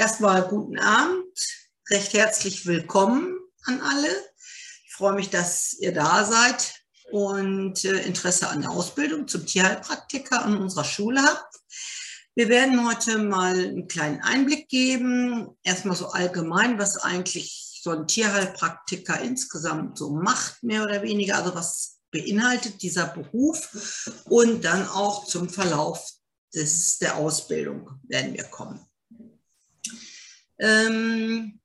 Erstmal guten Abend, recht herzlich willkommen an alle. Ich freue mich, dass ihr da seid und äh, Interesse an der Ausbildung zum Tierheilpraktiker an unserer Schule habt. Wir werden heute mal einen kleinen Einblick geben, erstmal so allgemein, was eigentlich so ein Tierheilpraktiker insgesamt so macht, mehr oder weniger, also was beinhaltet dieser Beruf und dann auch zum Verlauf des, der Ausbildung werden wir kommen. Ähm,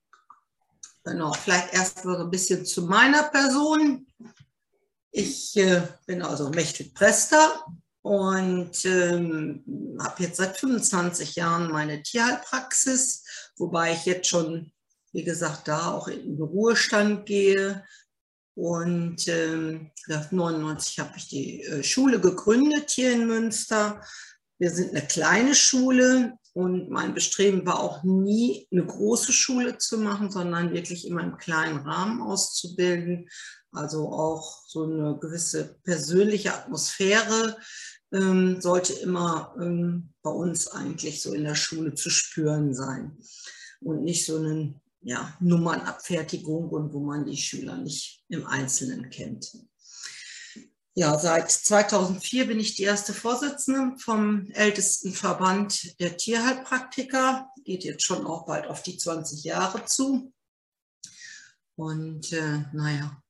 genau, vielleicht erst mal ein bisschen zu meiner Person. Ich äh, bin also Mechthild Prester und ähm, habe jetzt seit 25 Jahren meine Tierheilpraxis, wobei ich jetzt schon, wie gesagt, da auch in den Ruhestand gehe. Und ähm, 1999 habe ich die äh, Schule gegründet hier in Münster. Wir sind eine kleine Schule, und mein Bestreben war auch nie, eine große Schule zu machen, sondern wirklich immer im kleinen Rahmen auszubilden. Also auch so eine gewisse persönliche Atmosphäre ähm, sollte immer ähm, bei uns eigentlich so in der Schule zu spüren sein. Und nicht so eine ja, Nummernabfertigung und wo man die Schüler nicht im Einzelnen kennt. Ja, seit 2004 bin ich die erste Vorsitzende vom ältesten Verband der Tierheilpraktiker. Geht jetzt schon auch bald auf die 20 Jahre zu. Und äh, naja,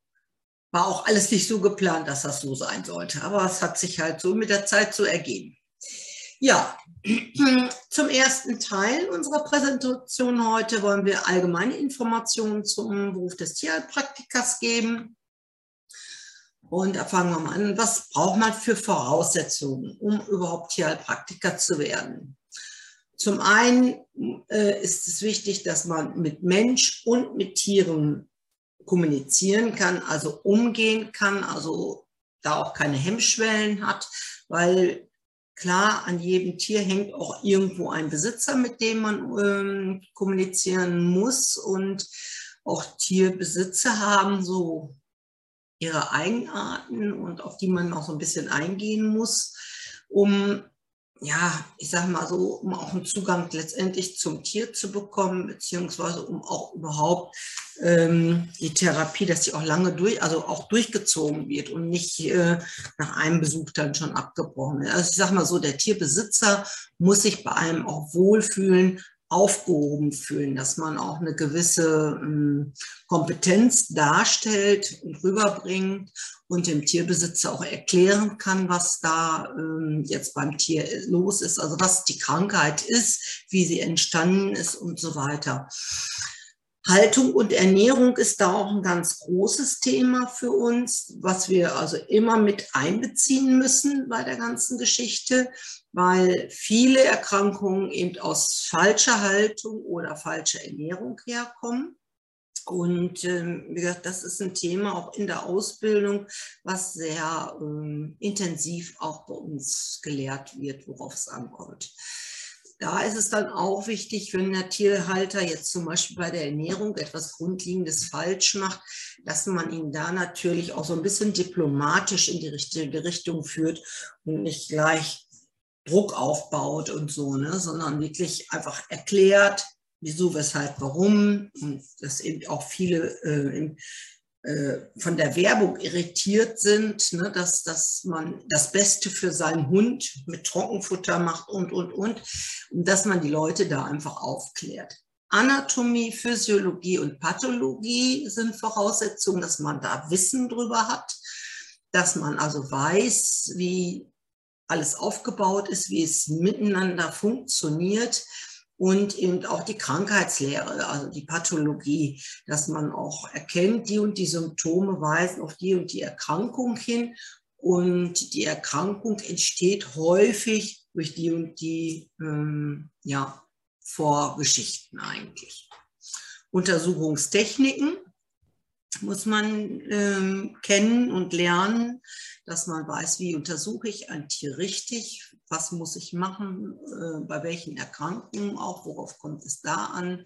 war auch alles nicht so geplant, dass das so sein sollte. Aber es hat sich halt so mit der Zeit so ergeben. Ja, zum ersten Teil unserer Präsentation heute wollen wir allgemeine Informationen zum Beruf des Tierheilpraktikers geben. Und da fangen wir mal an. Was braucht man für Voraussetzungen, um überhaupt Tierheilpraktiker zu werden? Zum einen äh, ist es wichtig, dass man mit Mensch und mit Tieren kommunizieren kann, also umgehen kann, also da auch keine Hemmschwellen hat, weil klar, an jedem Tier hängt auch irgendwo ein Besitzer, mit dem man ähm, kommunizieren muss und auch Tierbesitzer haben so ihre Eigenarten und auf die man noch so ein bisschen eingehen muss, um, ja, ich sage mal so, um auch einen Zugang letztendlich zum Tier zu bekommen, beziehungsweise um auch überhaupt ähm, die Therapie, dass sie auch lange durch, also auch durchgezogen wird und nicht äh, nach einem Besuch dann schon abgebrochen wird. Also ich sage mal so, der Tierbesitzer muss sich bei einem auch wohlfühlen, aufgehoben fühlen, dass man auch eine gewisse ähm, Kompetenz darstellt und rüberbringt und dem Tierbesitzer auch erklären kann, was da ähm, jetzt beim Tier los ist, also was die Krankheit ist, wie sie entstanden ist und so weiter. Haltung und Ernährung ist da auch ein ganz großes Thema für uns, was wir also immer mit einbeziehen müssen bei der ganzen Geschichte, weil viele Erkrankungen eben aus falscher Haltung oder falscher Ernährung herkommen. Und ähm, wie gesagt, das ist ein Thema auch in der Ausbildung, was sehr ähm, intensiv auch bei uns gelehrt wird, worauf es ankommt. Da ist es dann auch wichtig, wenn der Tierhalter jetzt zum Beispiel bei der Ernährung etwas Grundlegendes falsch macht, dass man ihn da natürlich auch so ein bisschen diplomatisch in die richtige Richtung führt und nicht gleich Druck aufbaut und so, ne, sondern wirklich einfach erklärt, wieso, weshalb, warum und dass eben auch viele äh, äh, von der Werbung irritiert sind, ne, dass, dass man das Beste für seinen Hund mit Trockenfutter macht und, und, und, und dass man die Leute da einfach aufklärt. Anatomie, Physiologie und Pathologie sind Voraussetzungen, dass man da Wissen drüber hat, dass man also weiß, wie alles aufgebaut ist, wie es miteinander funktioniert und eben auch die Krankheitslehre, also die Pathologie, dass man auch erkennt, die und die Symptome weisen auf die und die Erkrankung hin und die Erkrankung entsteht häufig durch die und die ähm, ja, Vorgeschichten eigentlich. Untersuchungstechniken muss man ähm, kennen und lernen, dass man weiß, wie untersuche ich ein Tier richtig, was muss ich machen, äh, bei welchen Erkrankungen auch, worauf kommt es da an,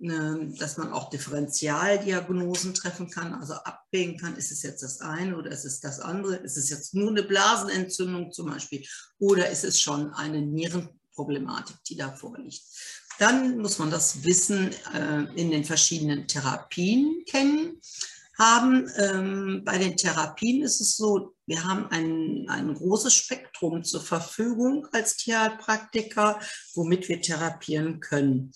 äh, dass man auch Differentialdiagnosen treffen kann, also abwägen kann, ist es jetzt das eine oder ist es das andere, ist es jetzt nur eine Blasenentzündung zum Beispiel oder ist es schon eine Nierenproblematik, die da vorliegt. dann muss man das Wissen äh, in den verschiedenen Therapien kennen haben. Ähm, bei den Therapien ist es so, wir haben ein, ein großes Spektrum zur Verfügung als Tierheilpraktiker, womit wir therapieren können.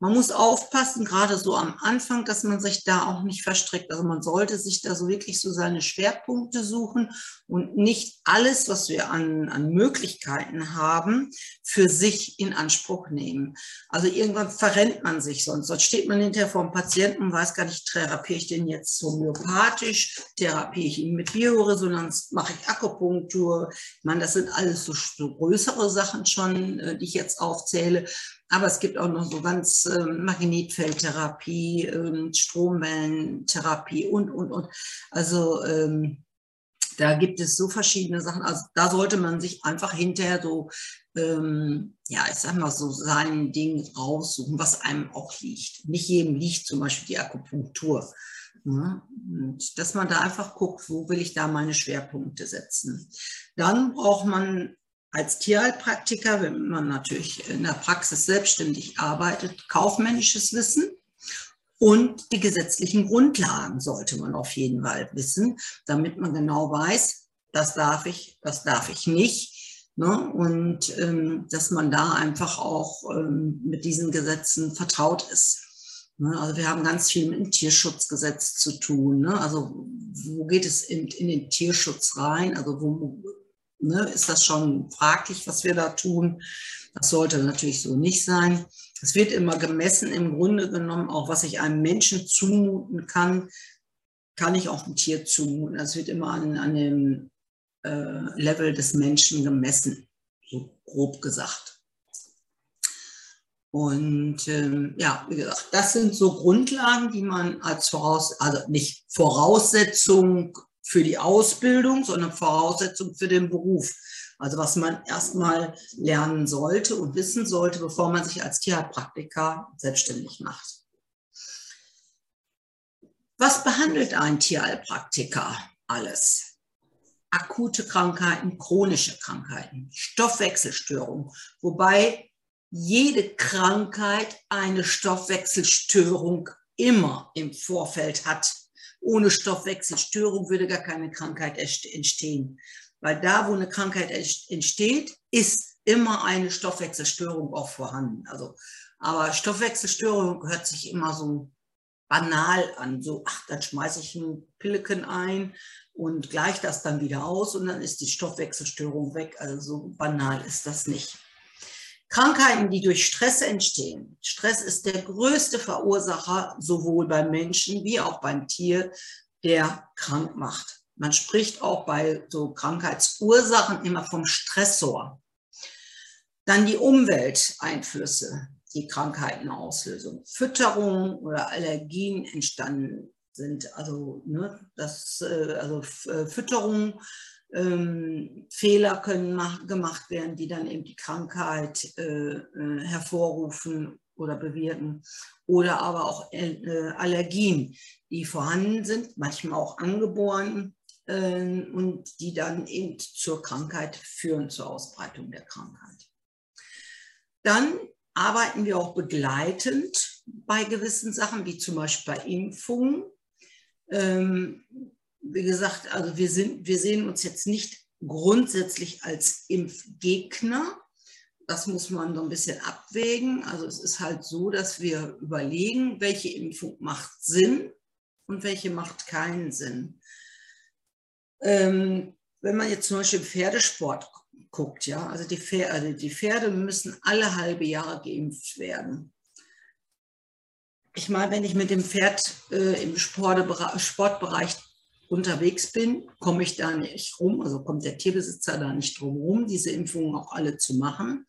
Man muss aufpassen, gerade so am Anfang, dass man sich da auch nicht verstrickt. Also man sollte sich da so wirklich so seine Schwerpunkte suchen und nicht alles, was wir an, an Möglichkeiten haben, für sich in Anspruch nehmen. Also irgendwann verrennt man sich sonst. Sonst steht man hinterher vor dem Patienten und weiß gar nicht, therapiere ich den jetzt homöopathisch, therapiere ich ihn mit Bioresonanz, mache ich Akupunktur. Ich meine, das sind alles so, größere Sachen schon, äh, die ich jetzt aufzähle. Aber es gibt auch noch so ganz äh, Magnetfeldtherapie, äh, Stromwellentherapie und, und, und. Also ähm, da gibt es so verschiedene Sachen. Also da sollte man sich einfach hinterher so, ähm, ja, ich sag mal so sein Ding raussuchen, was einem auch liegt. Nicht jedem liegt zum Beispiel die Akupunktur. Ja, und dass man da einfach guckt, wo will ich da meine Schwerpunkte setzen. Dann braucht man als Tierheilpraktiker, wenn man natürlich in der Praxis selbstständig arbeitet, kaufmännisches Wissen und die gesetzlichen Grundlagen sollte man auf jeden Fall wissen, damit man genau weiß, das darf ich, das darf ich nicht. Ne? Und ähm, dass man da einfach auch ähm, mit diesen Gesetzen vertraut ist. Ne? Also wir haben ganz viel mit dem Tierschutzgesetz zu tun. Ne? Also wo geht es in, in den Tierschutz rein? Also wo ne, ist das schon fraglich, was wir da tun. Das sollte natürlich so nicht sein. Es wird immer gemessen, im Grunde genommen, auch was ich einem Menschen zumuten kann, kann ich auch ein Tier zumuten. Das wird immer an, an dem äh, Level des Menschen gemessen, so grob gesagt. Und ähm, ja, wie gesagt, das sind so Grundlagen, die man als Voraus, also nicht Voraussetzung für die Ausbildung, sondern Voraussetzung für den Beruf. Also was man erstmal lernen sollte und wissen sollte, bevor man sich als Tierheilpraktiker selbstständig macht. Was behandelt ein Tierheilpraktiker alles? Akute Krankheiten, chronische Krankheiten, Stoffwechselstörungen, wobei jede Krankheit eine Stoffwechselstörung immer im Vorfeld hat ohne Stoffwechselstörung würde gar keine Krankheit entstehen. Weil da, wo eine Krankheit entsteht, ist immer eine Stoffwechselstörung auch vorhanden. Also, aber Stoffwechselstörung hört sich immer so banal an. So, ach, dann schmeiße ich ein Pilleken ein und gleiche das dann wieder aus und dann ist die Stoffwechselstörung weg. Also so banal ist das nicht. Krankheiten, die durch Stress entstehen. Stress ist der größte Verursacher sowohl beim Menschen wie auch beim Tier, der krank macht. Man spricht auch bei so Krankheitsursachen immer vom Stressor. Dann die Umwelteinflüsse, die Krankheiten auslösen. Fütterung oder Allergien entstanden sind. Also, ne, das, äh, also äh, Fütterung ähm, Fehler können mach, gemacht werden, die dann eben die Krankheit äh, äh, hervorrufen oder bewirken. Oder aber auch äh, Allergien, die vorhanden sind, manchmal auch angeboren äh, und die dann eben zur Krankheit führen, zur Ausbreitung der Krankheit. Dann arbeiten wir auch begleitend bei gewissen Sachen, wie zum Beispiel bei Impfungen. Ähm, wie gesagt, also wir, sind, wir sehen uns jetzt nicht grundsätzlich als Impfgegner. Das muss man so ein bisschen abwägen. Also es ist halt so, dass wir überlegen, welche Impfung macht Sinn und welche macht keinen Sinn. Ähm, wenn man jetzt zum Beispiel im Pferdesport guckt, ja, also die, Pferde, also die Pferde müssen alle halbe Jahre geimpft werden. Ich meine, wenn ich mit dem Pferd äh, im Sportbereich unterwegs bin, komme ich da nicht rum, also kommt der Tierbesitzer da nicht drum rum, diese Impfungen auch alle zu machen.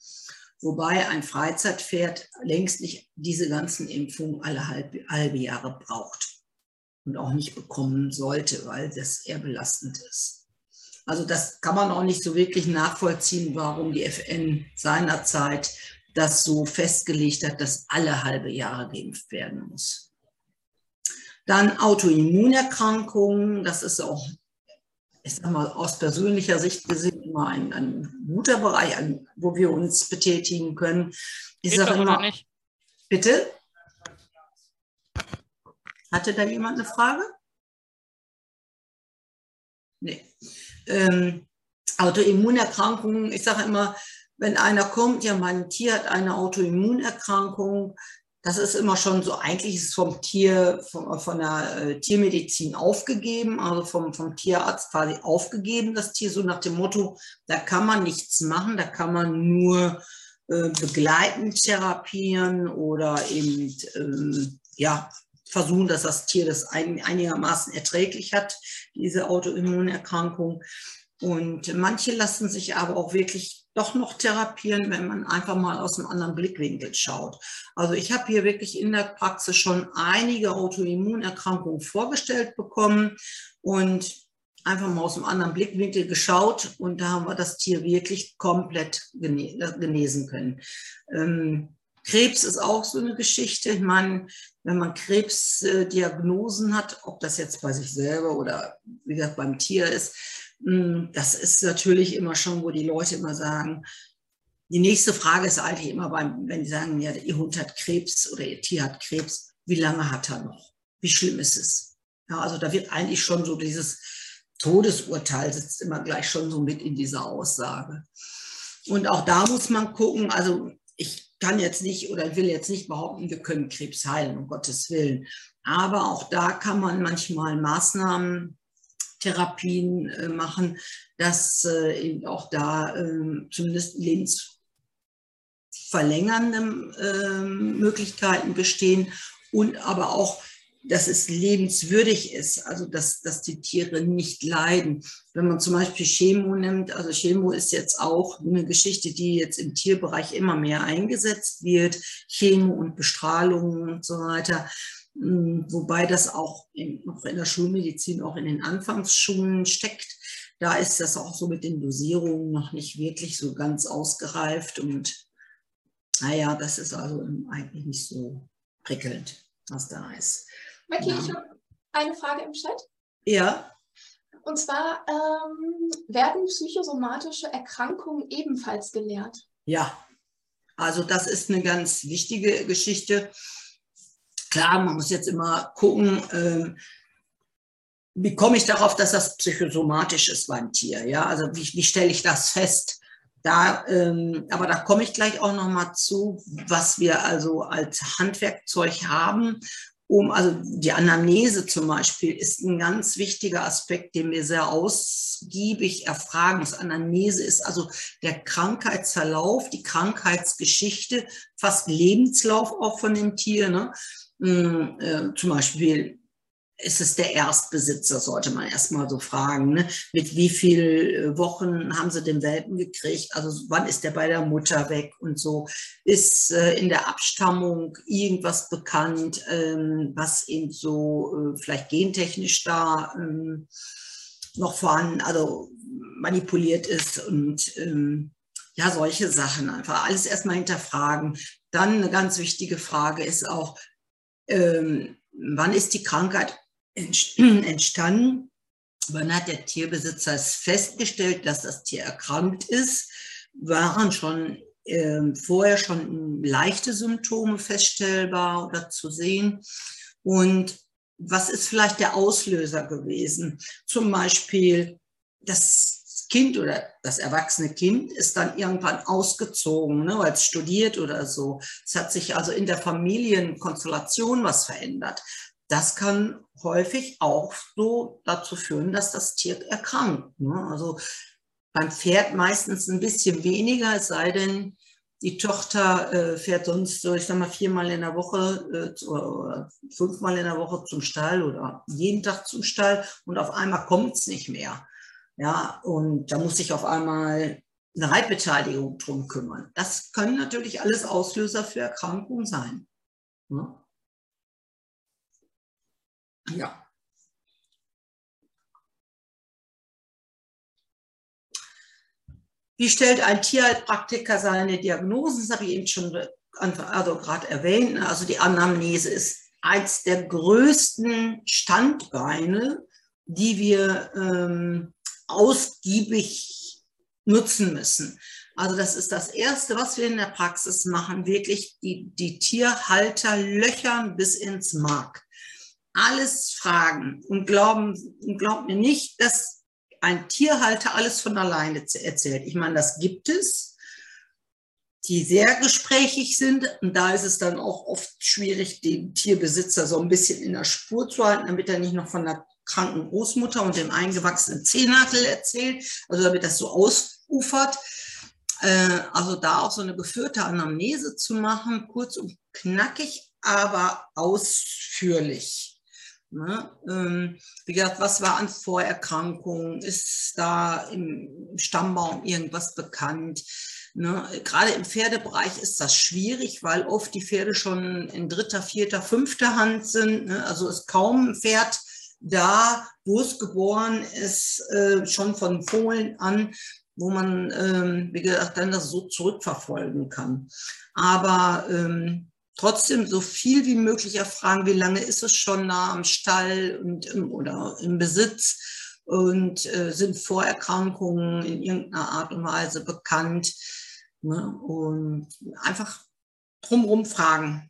Wobei ein Freizeitpferd längst nicht diese ganzen Impfungen alle halbe, halbe Jahre braucht und auch nicht bekommen sollte, weil das eher belastend ist. Also das kann man auch nicht so wirklich nachvollziehen, warum die FN seinerzeit das so festgelegt hat, dass alle halbe Jahre geimpft werden muss. Dann Autoimmunerkrankungen, das ist auch, ich sag mal, aus persönlicher Sicht gesehen immer ein, ein guter Bereich, an, wo wir uns betätigen können. Ich sage immer, nicht? Bitte? Hatte da jemand eine Frage? Nee. Ähm, Autoimmunerkrankungen, ich sage immer, wenn einer kommt, ja, mein Tier hat eine Autoimmunerkrankung, das ist immer schon so, eigentlich ist es vom Tier, vom, von der äh, Tiermedizin aufgegeben, also vom, vom Tierarzt quasi aufgegeben, das Tier, so nach dem Motto, da kann man nichts machen, da kann man nur äh, begleitend therapieren oder eben, ähm, ja, versuchen, dass das Tier das ein, einigermaßen erträglich hat, diese Autoimmunerkrankung. Und manche lassen sich aber auch wirklich doch noch therapieren, wenn man einfach mal aus einem anderen Blickwinkel schaut. Also ich habe hier wirklich in der Praxis schon einige Autoimmunerkrankungen vorgestellt bekommen und einfach mal aus einem anderen Blickwinkel geschaut und da haben wir das Tier wirklich komplett genesen können. Ähm, Krebs ist auch so eine Geschichte. Ich meine, wenn man Krebsdiagnosen hat, ob das jetzt bei sich selber oder wie gesagt beim Tier ist, das ist natürlich immer schon, wo die Leute immer sagen, die nächste Frage ist eigentlich immer, beim, wenn die sagen, ja, ihr Hund hat Krebs oder ihr Tier hat Krebs, wie lange hat er noch? Wie schlimm ist es? Ja, also da wird eigentlich schon so dieses Todesurteil sitzt immer gleich schon so mit in dieser Aussage. Und auch da muss man gucken, also ich kann jetzt nicht oder will jetzt nicht behaupten, wir können Krebs heilen, um Gottes Willen. Aber auch da kann man manchmal Maßnahmen Therapien äh, machen, dass äh, eben auch da äh, zumindest lebensverlängernde ähm, Möglichkeiten bestehen und aber auch dass es lebenswürdig ist, also dass, dass die Tiere nicht leiden. Wenn man zum Beispiel Chemo nimmt, also Chemo ist jetzt auch eine Geschichte, die jetzt im Tierbereich immer mehr eingesetzt wird, Chemo und Bestrahlung und so weiter. Hm, wobei das auch in, noch in der Schulmedizin, auch in den Anfangsschulen steckt. Da ist das auch so mit den Dosierungen noch nicht wirklich so ganz ausgereift und naja, das ist also eigentlich nicht so prickelnd, was da ist. Becky, ja. ich habe eine Frage im Chat. Ja. Und zwar ähm, werden psychosomatische Erkrankungen ebenfalls gelehrt? Ja, also das ist eine ganz wichtige Geschichte. Klar, man muss jetzt immer gucken, ähm, wie komme ich darauf, dass das psychosomatisch ist beim Tier? Ja, also wie, wie stelle ich das fest? Da, ähm, aber da komme ich gleich auch noch mal zu, was wir also als Handwerkzeug haben, um, also die Anamnese zum Beispiel ist ein ganz wichtiger Aspekt, den wir sehr ausgiebig erfragen. Das Anamnese ist also der Krankheitsverlauf, die Krankheitsgeschichte, fast Lebenslauf auch von dem Tier. Ne? Hm, äh, zum Beispiel ist es der Erstbesitzer, sollte man erstmal so fragen. Ne? Mit wie vielen Wochen haben sie den Welpen gekriegt? Also wann ist der bei der Mutter weg und so? Ist äh, in der Abstammung irgendwas bekannt, ähm, was eben so äh, vielleicht gentechnisch da ähm, noch vorhanden, also manipuliert ist und ähm, ja, solche Sachen einfach. Alles erstmal hinterfragen. Dann eine ganz wichtige Frage ist auch, ähm, wann ist die Krankheit entstanden? Wann hat der Tierbesitzer es festgestellt, dass das Tier erkrankt ist? Waren schon äh, vorher schon leichte Symptome feststellbar oder zu sehen? Und was ist vielleicht der Auslöser gewesen? Zum Beispiel das Kind oder das erwachsene Kind ist dann irgendwann ausgezogen, ne, weil es studiert oder so. Es hat sich also in der Familienkonstellation was verändert. Das kann häufig auch so dazu führen, dass das Tier erkrankt. Ne? Also beim Pferd meistens ein bisschen weniger, es sei denn, die Tochter äh, fährt sonst so, ich sag mal, viermal in der Woche äh, oder fünfmal in der Woche zum Stall oder jeden Tag zum Stall und auf einmal kommt es nicht mehr. Ja, und da muss sich auf einmal eine Reitbeteiligung drum kümmern. Das können natürlich alles Auslöser für Erkrankungen sein. Ne? Ja. Wie stellt ein Tierheilpraktiker seine Diagnosen? Das habe ich eben schon also gerade erwähnt. Also die Anamnese ist eins der größten Standbeine, die wir ähm, ausgiebig nutzen müssen. Also das ist das Erste, was wir in der Praxis machen, wirklich die, die Tierhalter löchern bis ins Mark. Alles fragen und glauben, glaubt mir nicht, dass ein Tierhalter alles von alleine erzählt. Ich meine, das gibt es, die sehr gesprächig sind. Und da ist es dann auch oft schwierig, den Tierbesitzer so ein bisschen in der Spur zu halten, damit er nicht noch von der kranken Großmutter und dem eingewachsenen Zehennagel erzählt, also damit das so ausufert. Äh, also da auch so eine geführte Anamnese zu machen, kurz und knackig, aber ausführlich. Ne? Ähm, wie gesagt, was war an Vorerkrankungen? Ist da im Stammbaum irgendwas bekannt? Ne? Gerade im Pferdebereich ist das schwierig, weil oft die Pferde schon in dritter, vierter, fünfter Hand sind. Ne? Also ist kaum ein Pferd da, wo es geboren ist, äh, schon von Fohlen an, wo man, ähm, wie gesagt, dann das so zurückverfolgen kann. Aber ähm, trotzdem so viel wie möglich erfragen, wie lange ist es schon da am Stall und im, oder im Besitz und äh, sind Vorerkrankungen in irgendeiner Art und Weise bekannt. Ne? Und einfach drumherum fragen.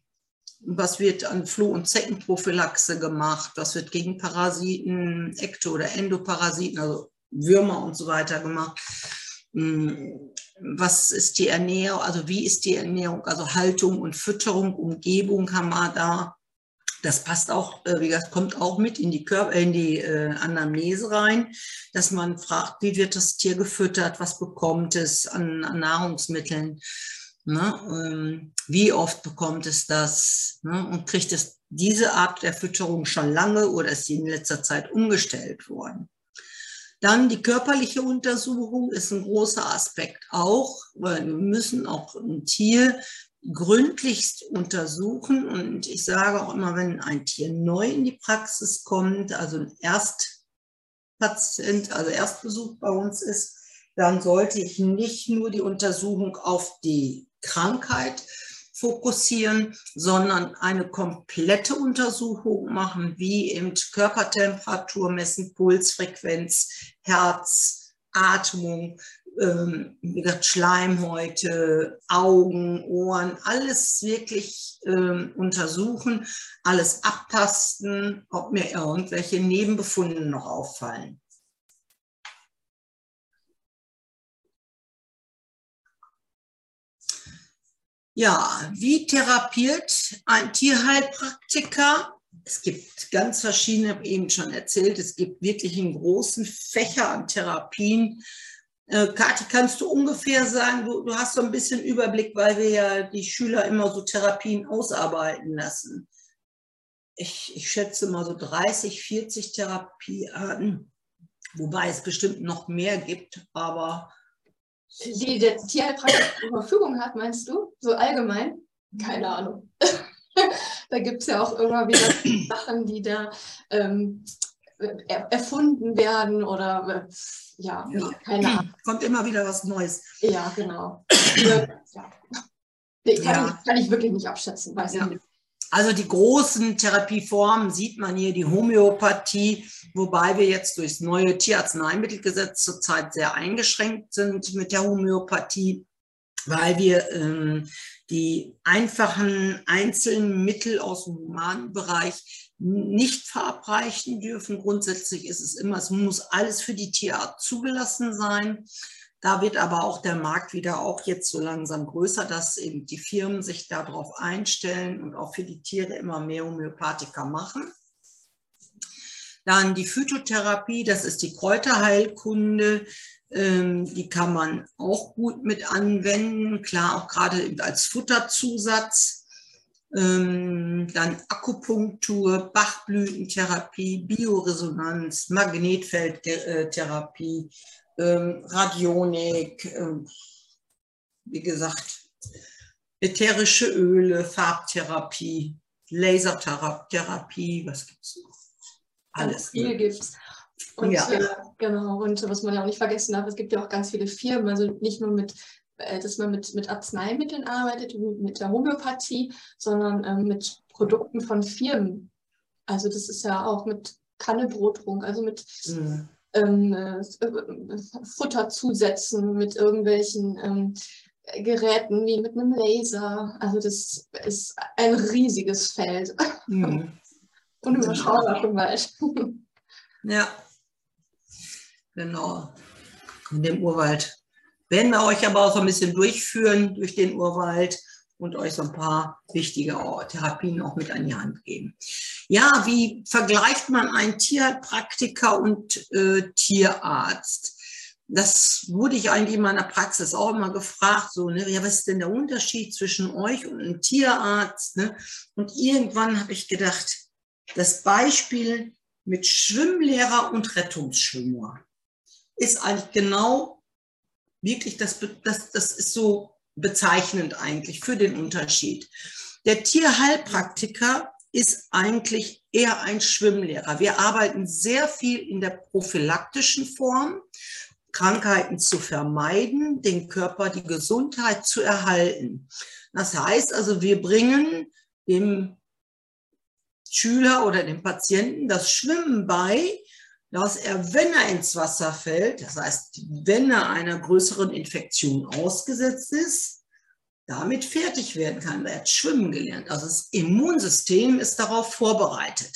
Was wird an Floh- und Zeckenprophylaxe gemacht? Was wird gegen Parasiten, Ekto- oder Endoparasiten, also Würmer und so weiter gemacht? Hm, was ist die Ernährung, also wie ist die Ernährung, also Haltung und Fütterung, Umgebung haben wir da. Das passt auch, äh, wie gesagt, kommt auch mit in die, Körper, in die äh, Anamnese rein, dass man fragt, wie wird das Tier gefüttert, was bekommt es an, an Nahrungsmitteln, ne? ähm, wie oft bekommt es das ne? und kriegt es diese Art der Fütterung schon lange oder ist sie in letzter Zeit umgestellt worden. Dann die körperliche Untersuchung ist ein großer Aspekt auch, weil wir müssen auch ein Tier gründlichst untersuchen. Und ich sage auch immer, wenn ein Tier neu in die Praxis kommt, also ein Erstpatient, also Erstbesuch bei uns ist, dann sollte ich nicht nur die Untersuchung auf die Krankheit fokussieren, sondern eine komplette Untersuchung machen, wie eben Körpertemperatur messen, Pulsfrequenz, Herz, Atmung, ähm, wie gesagt, Schleimhäute, Augen, Ohren, alles wirklich ähm, untersuchen, alles abtasten, ob mir irgendwelche Nebenbefunde noch auffallen. Ja, wie therapiert ein Tierheilpraktiker? Es gibt ganz verschiedene, eben schon erzählt, es gibt wirklich einen großen Fächer an Therapien. Äh, Kathi, kannst du ungefähr sagen, du, du hast so ein bisschen Überblick, weil wir ja die Schüler immer so Therapien ausarbeiten lassen. Ich, ich schätze mal so 30, 40 Therapiearten, wobei es bestimmt noch mehr gibt, aber die der Tierheilpraktiker zur Verfügung hat, meinst du? So allgemein? Keine Ahnung. da gibt es ja auch immer wieder Sachen, die da ähm, er, erfunden werden oder äh, ja, ja, keine Ahnung. Kommt immer wieder was Neues. Ja, genau. ja. Nee, kann, ja. ich, kann ich wirklich nicht abschätzen, weiß ja. nicht. Also die großen Therapieformen sieht man hier, die Homöopathie, wobei wir jetzt durchs neue Tierarzneimittelgesetz zurzeit sehr eingeschränkt sind mit der Homöopathie, weil wir ähm, die einfachen einzelnen Mittel aus dem humanen Bereich nicht verabreichen dürfen. Grundsätzlich ist es immer, es muss alles für die Tierart zugelassen sein. Da wird aber auch der Markt wieder auch jetzt so langsam größer, dass eben die Firmen sich darauf einstellen und auch für die Tiere immer mehr Homöopathika machen. Dann die Phytotherapie, das ist die Kräuterheilkunde. Ähm, die kann man auch gut mit anwenden, klar auch gerade als Futterzusatz. Ähm, dann Akupunktur, Bachblütentherapie, Bioresonanz, Magnetfeldtherapie, ähm, Radionik, ähm, wie gesagt, ätherische Öle, Farbtherapie, Lasertherapie, was gibt es noch? Alles. Viel gibt es. Und ja. äh, genau, und was man ja auch nicht vergessen darf, es gibt ja auch ganz viele Firmen, also nicht nur mit, äh, dass man mit, mit Arzneimitteln arbeitet, mit der Homöopathie, sondern ähm, mit Produkten von Firmen. Also das ist ja auch mit Kannebrotrunk, also mit mhm ähm, äh, Futter zusetzen mit irgendwelchen ähm, Geräten wie mit einem Laser. Also das ist ein riesiges Feld. Mhm. Unüberschaubar Wald. Ja, genau. In dem Urwald. Werden wir euch aber auch so ein bisschen durchführen durch den Urwald und euch so ein paar wichtige Therapien auch mit an die Hand geben. Ja, wie vergleicht man einen Tierpraktiker und äh, Tierarzt? Das wurde ich eigentlich in meiner Praxis auch immer gefragt, so, ne, ja, was ist denn der Unterschied zwischen euch und einem Tierarzt? Ne? Und irgendwann habe ich gedacht, das Beispiel mit Schwimmlehrer und Rettungsschwimmer ist eigentlich genau wirklich, das, das, das ist so bezeichnend eigentlich für den Unterschied. Der Tierheilpraktiker ist eigentlich eher ein Schwimmlehrer. Wir arbeiten sehr viel in der prophylaktischen Form, Krankheiten zu vermeiden, den Körper, die Gesundheit zu erhalten. Das heißt also, wir bringen dem Schüler oder dem Patienten das Schwimmen bei, dass er, wenn er ins Wasser fällt, das heißt, wenn er einer größeren Infektion ausgesetzt ist, damit fertig werden kann. Er hat schwimmen gelernt. Also das Immunsystem ist darauf vorbereitet.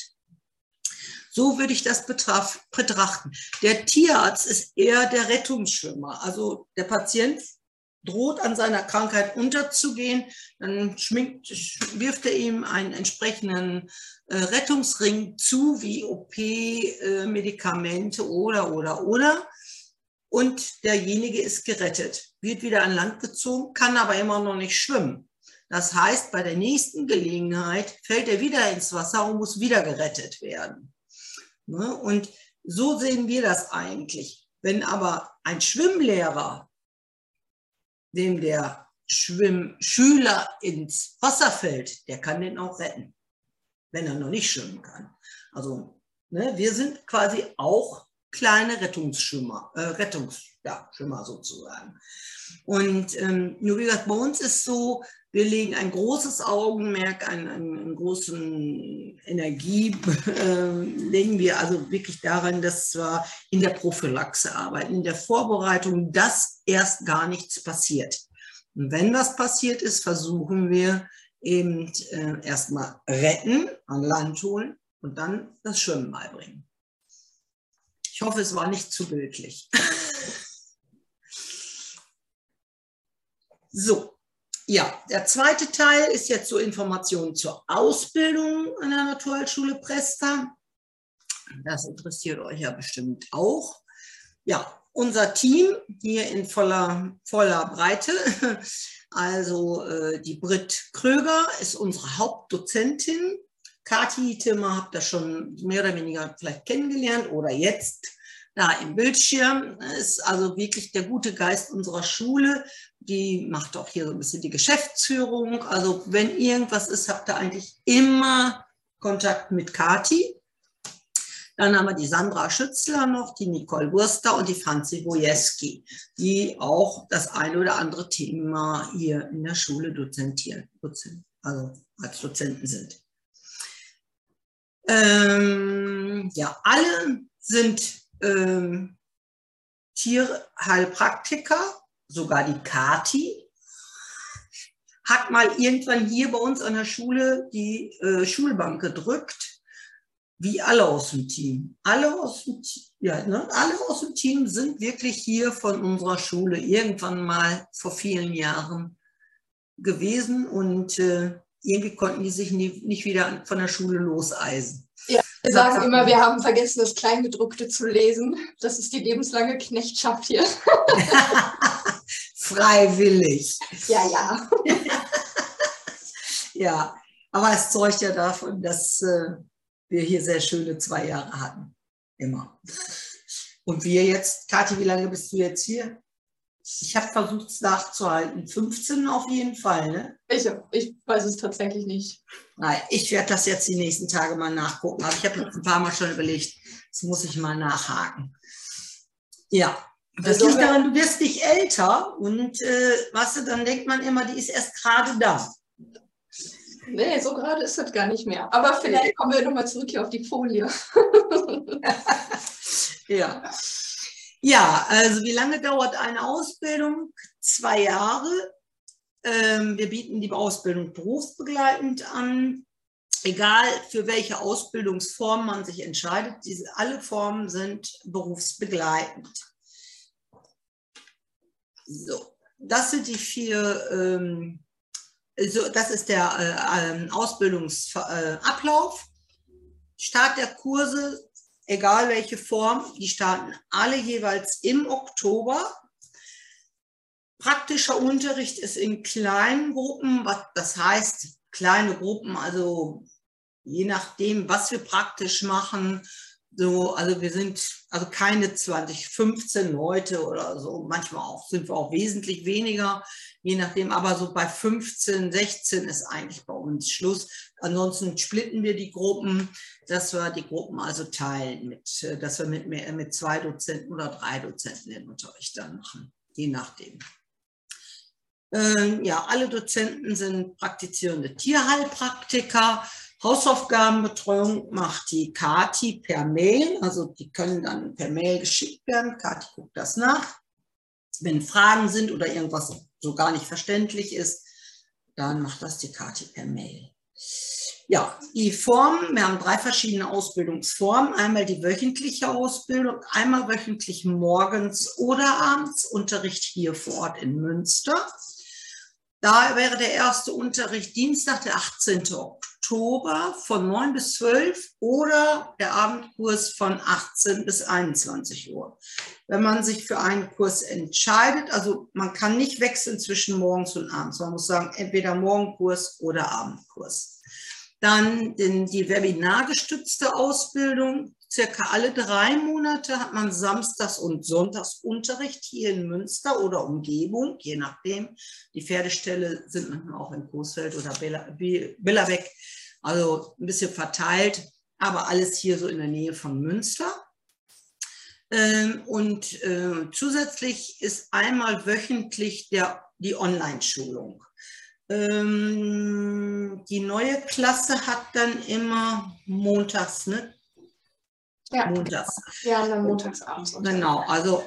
So würde ich das betrachten. Der Tierarzt ist eher der Rettungsschwimmer. Also der Patient droht an seiner Krankheit unterzugehen, dann schminkt, wirft er ihm einen entsprechenden äh, Rettungsring zu, wie OP, äh, Medikamente oder, oder, oder. Und derjenige ist gerettet, wird wieder an Land gezogen, kann aber immer noch nicht schwimmen. Das heißt, bei der nächsten Gelegenheit fällt er wieder ins Wasser und muss wieder gerettet werden. Ne? Und so sehen wir das eigentlich. Wenn aber ein Schwimmlehrer dem der Schwimmschüler ins Wasser fällt, der kann den auch retten, wenn er noch nicht schwimmen kann. Also ne, wir sind quasi auch kleine Rettungsschwimmer, äh, Rettungsschwimmer ja, sozusagen. Und ähm, nur wie gesagt, bei uns ist so, wir legen ein großes Augenmerk, einen, einen großen Energie, äh, legen wir also wirklich daran, dass wir in der Prophylaxe arbeiten, in der Vorbereitung, dass erst gar nichts passiert. Und wenn das passiert ist, versuchen wir eben äh, erstmal retten, an Land holen und dann das Schwimmen beibringen. Hoffe, es war nicht zu bildlich. so, ja, der zweite Teil ist jetzt so Informationen zur Ausbildung an der Naturheilschule Presta. Das interessiert euch ja bestimmt auch. Ja, unser Team hier in voller, voller Breite. Also äh, die Brit Kröger ist unsere Hauptdozentin. Kathi Timmer habt ihr schon mehr oder weniger vielleicht kennengelernt oder jetzt da im Bildschirm. Ist also wirklich der gute Geist unserer Schule. Die macht auch hier so ein bisschen die Geschäftsführung. Also wenn irgendwas ist, habt ihr eigentlich immer Kontakt mit Kati. Dann haben wir die Sandra Schützler noch, die Nicole Wurster und die Franzi Wojewski, die auch das eine oder andere Thema hier in der Schule dozentieren, also als Dozenten sind. Ähm, ja, alle sind ähm, Tierheilpraktiker, sogar die Kati, hat mal irgendwann hier bei uns an der Schule die äh, Schulbank gedrückt, wie alle aus dem Team. Alle aus dem, ja, ne? alle aus dem Team sind wirklich hier von unserer Schule irgendwann mal vor vielen Jahren gewesen und äh, irgendwie konnten die sich nie, nicht wieder von der Schule loseisen. Ja, wir sagen immer, wir haben vergessen, das Kleingedruckte zu lesen. Das ist die lebenslange Knechtschaft hier. Freiwillig. Ja, ja. ja, aber es zeugt ja davon, dass äh, wir hier sehr schöne zwei Jahre hatten. Immer. Und wir jetzt, Kathi, wie lange bist du jetzt hier? Ich habe versucht, es nachzuhalten. 15 auf jeden Fall, ne? Ich, ich weiß es tatsächlich nicht. Nein, ich werde das jetzt die nächsten Tage mal nachgucken. Aber ich habe ein paar Mal schon überlegt, das muss ich mal nachhaken. Ja, das liegt daran, du wirst nicht älter und äh, weißt du, dann denkt man immer, die ist erst gerade da. Nee, so gerade ist das gar nicht mehr. Aber vielleicht kommen wir nochmal zurück hier auf die Folie. Ja. Ja, also wie lange dauert eine Ausbildung? Zwei Jahre. Ähm, wir bieten die Ausbildung berufsbegleitend an. Egal für welche Ausbildungsform man sich entscheidet, diese, alle Formen sind berufsbegleitend. So, das sind die vier, ähm, so, das ist der äh, ähm, Ausbildungsablauf. Start der Kurse egal welche Form, die starten alle jeweils im Oktober. Praktischer Unterricht ist in kleinen Gruppen, das heißt kleine Gruppen, also je nachdem, was wir praktisch machen, so, also wir sind also keine 20, 15 Leute oder so, manchmal auch sind wir auch wesentlich weniger, je nachdem, aber so bei 15, 16 ist eigentlich bei uns Schluss. Ansonsten splitten wir die Gruppen, dass wir die Gruppen also teilen, mit, dass wir mit, mehr, mit zwei Dozenten oder drei Dozenten den Unterricht dann machen, je nachdem. Ähm, ja, alle Dozenten sind praktizierende Tierheilpraktiker. Hausaufgabenbetreuung macht die Kati per Mail, also die können dann per Mail geschickt werden. Kati guckt das nach. Wenn Fragen sind oder irgendwas so gar nicht verständlich ist, dann macht das die Kati per Mail. Ja, die Formen, wir haben drei verschiedene Ausbildungsformen. Einmal die wöchentliche Ausbildung, einmal wöchentlich morgens oder abends Unterricht hier vor Ort in Münster. Da wäre der erste Unterricht Dienstag, der 18. Oktober von 9 bis 12 oder der Abendkurs von 18 bis 21 Uhr. Wenn man sich für einen Kurs entscheidet, also man kann nicht wechseln zwischen morgens und abends. Man muss sagen, entweder Morgenkurs oder Abendkurs. Dann die webinargestützte Ausbildung, circa alle drei Monate hat man Samstags- und Sonntagsunterricht hier in Münster oder Umgebung, je nachdem. Die Pferdeställe sind manchmal auch in Coesfeld oder Billerbeck, also ein bisschen verteilt, aber alles hier so in der Nähe von Münster. Ähm, und äh, zusätzlich ist einmal wöchentlich der, die Online-Schulung. Ähm, die neue Klasse hat dann immer montags, ne? Ja, montags. Ja, dann montags abends. Genau, also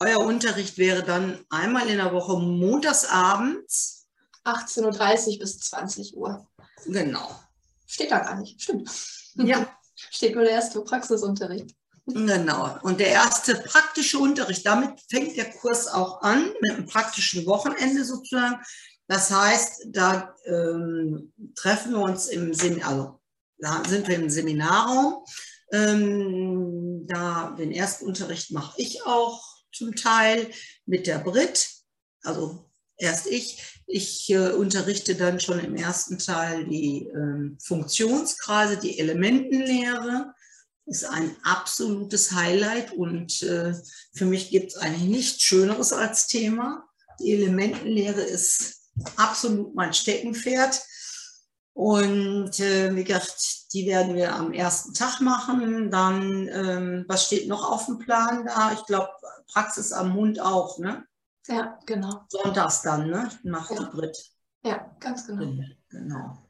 euer Unterricht wäre dann einmal in der Woche montags abends. 18.30 Uhr bis 20 Uhr. Genau. Steht da gar nicht, stimmt. Ja. Steht nur der erste Praxisunterricht. Genau. Und der erste praktische Unterricht, damit fängt der Kurs auch an, mit einem praktischen Wochenende sozusagen. Das heißt, da ähm, treffen wir uns im Seminar, also da sind wir im Seminarraum ähm, da den ersten Unterricht mache ich auch zum Teil mit der Brit, also erst ich. Ich äh, unterrichte dann schon im ersten Teil die äh, Funktionskreise, die Elementenlehre. Ist ein absolutes Highlight und äh, für mich gibt es eigentlich nichts Schöneres als Thema. Die Elementenlehre ist absolut mein Steckenpferd. Und äh, wie gesagt, die werden wir am ersten Tag machen. Dann, ähm, was steht noch auf dem Plan da? Ich glaube, Praxis am Mund auch, ne? Ja, genau. Sonntags dann, ne? Nach ja. Brit. Ja, ganz genau. Genau.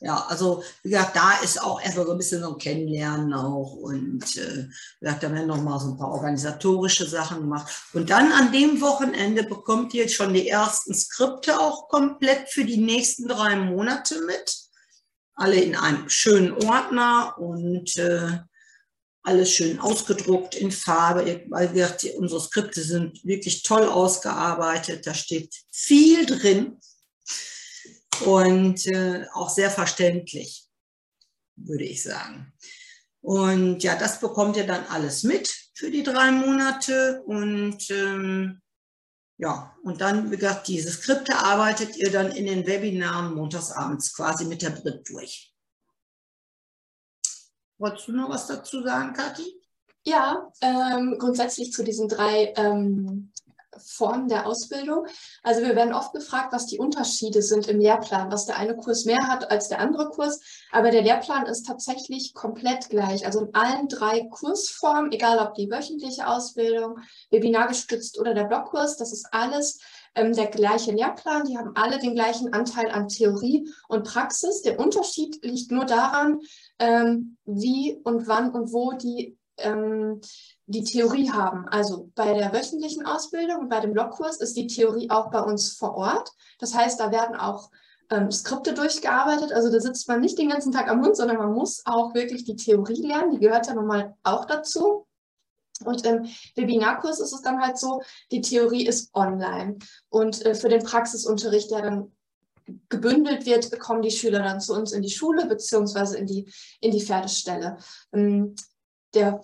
Ja, also wie gesagt, da ist auch erstmal so ein bisschen so ein Kennenlernen auch und äh, wie gesagt, da werden nochmal so ein paar organisatorische Sachen gemacht. Und dann an dem Wochenende bekommt ihr schon die ersten Skripte auch komplett für die nächsten drei Monate mit. Alle in einem schönen Ordner und äh, alles schön ausgedruckt in Farbe, weil wir, unsere Skripte sind wirklich toll ausgearbeitet. Da steht viel drin und äh, auch sehr verständlich, würde ich sagen. Und ja, das bekommt ihr dann alles mit für die drei Monate und ähm, ja, und dann, wie gesagt, diese Skripte arbeitet ihr dann in den Webinaren montagsabends quasi mit der Brit durch. Wolltest du noch was dazu sagen, Kathi? Ja, ähm, grundsätzlich zu diesen drei ähm, Formen der Ausbildung. Also wir werden oft gefragt, was die Unterschiede sind im Lehrplan, was der eine Kurs mehr hat als der andere Kurs. Aber der Lehrplan ist tatsächlich komplett gleich. Also in allen drei Kursformen, egal ob die wöchentliche Ausbildung, webinargestützt oder der Blockkurs, das ist alles ähm, der gleiche Lehrplan. Die haben alle den gleichen Anteil an Theorie und Praxis. Der Unterschied liegt nur daran, ähm, wie und wann und wo die ähm, die Theorie haben. Also bei der wöchentlichen Ausbildung und bei dem Blockkurs ist die Theorie auch bei uns vor Ort. Das heißt, da werden auch ähm, Skripte durchgearbeitet. Also da sitzt man nicht den ganzen Tag am Mund, sondern man muss auch wirklich die Theorie lernen. Die gehört ja nun mal auch dazu. Und im Webinarkurs ist es dann halt so, die Theorie ist online. Und äh, für den Praxisunterricht, der dann gebündelt wird, kommen die Schüler dann zu uns in die Schule beziehungsweise in die, in die Pferdestelle. Ähm, der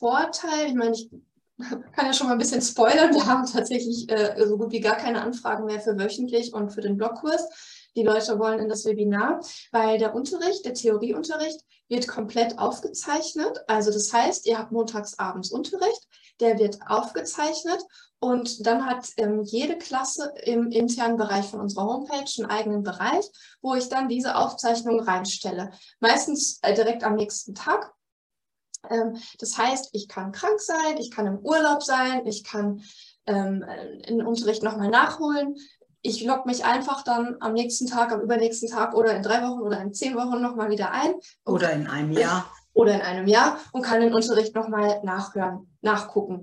Vorteil, ich meine, ich kann ja schon mal ein bisschen spoilern, wir haben tatsächlich äh, so gut wie gar keine Anfragen mehr für wöchentlich und für den Blogkurs. Die Leute wollen in das Webinar, weil der Unterricht, der Theorieunterricht, wird komplett aufgezeichnet. Also das heißt, ihr habt montags abends Unterricht, der wird aufgezeichnet und dann hat ähm, jede Klasse im internen Bereich von unserer Homepage einen eigenen Bereich, wo ich dann diese Aufzeichnung reinstelle. Meistens äh, direkt am nächsten Tag. Ähm, das heißt, ich kann krank sein, ich kann im Urlaub sein, ich kann ähm, in Unterricht nochmal nachholen ich logge mich einfach dann am nächsten Tag, am übernächsten Tag oder in drei Wochen oder in zehn Wochen nochmal wieder ein. Oder in einem Jahr. Oder in einem Jahr und kann den Unterricht nochmal nachhören, nachgucken.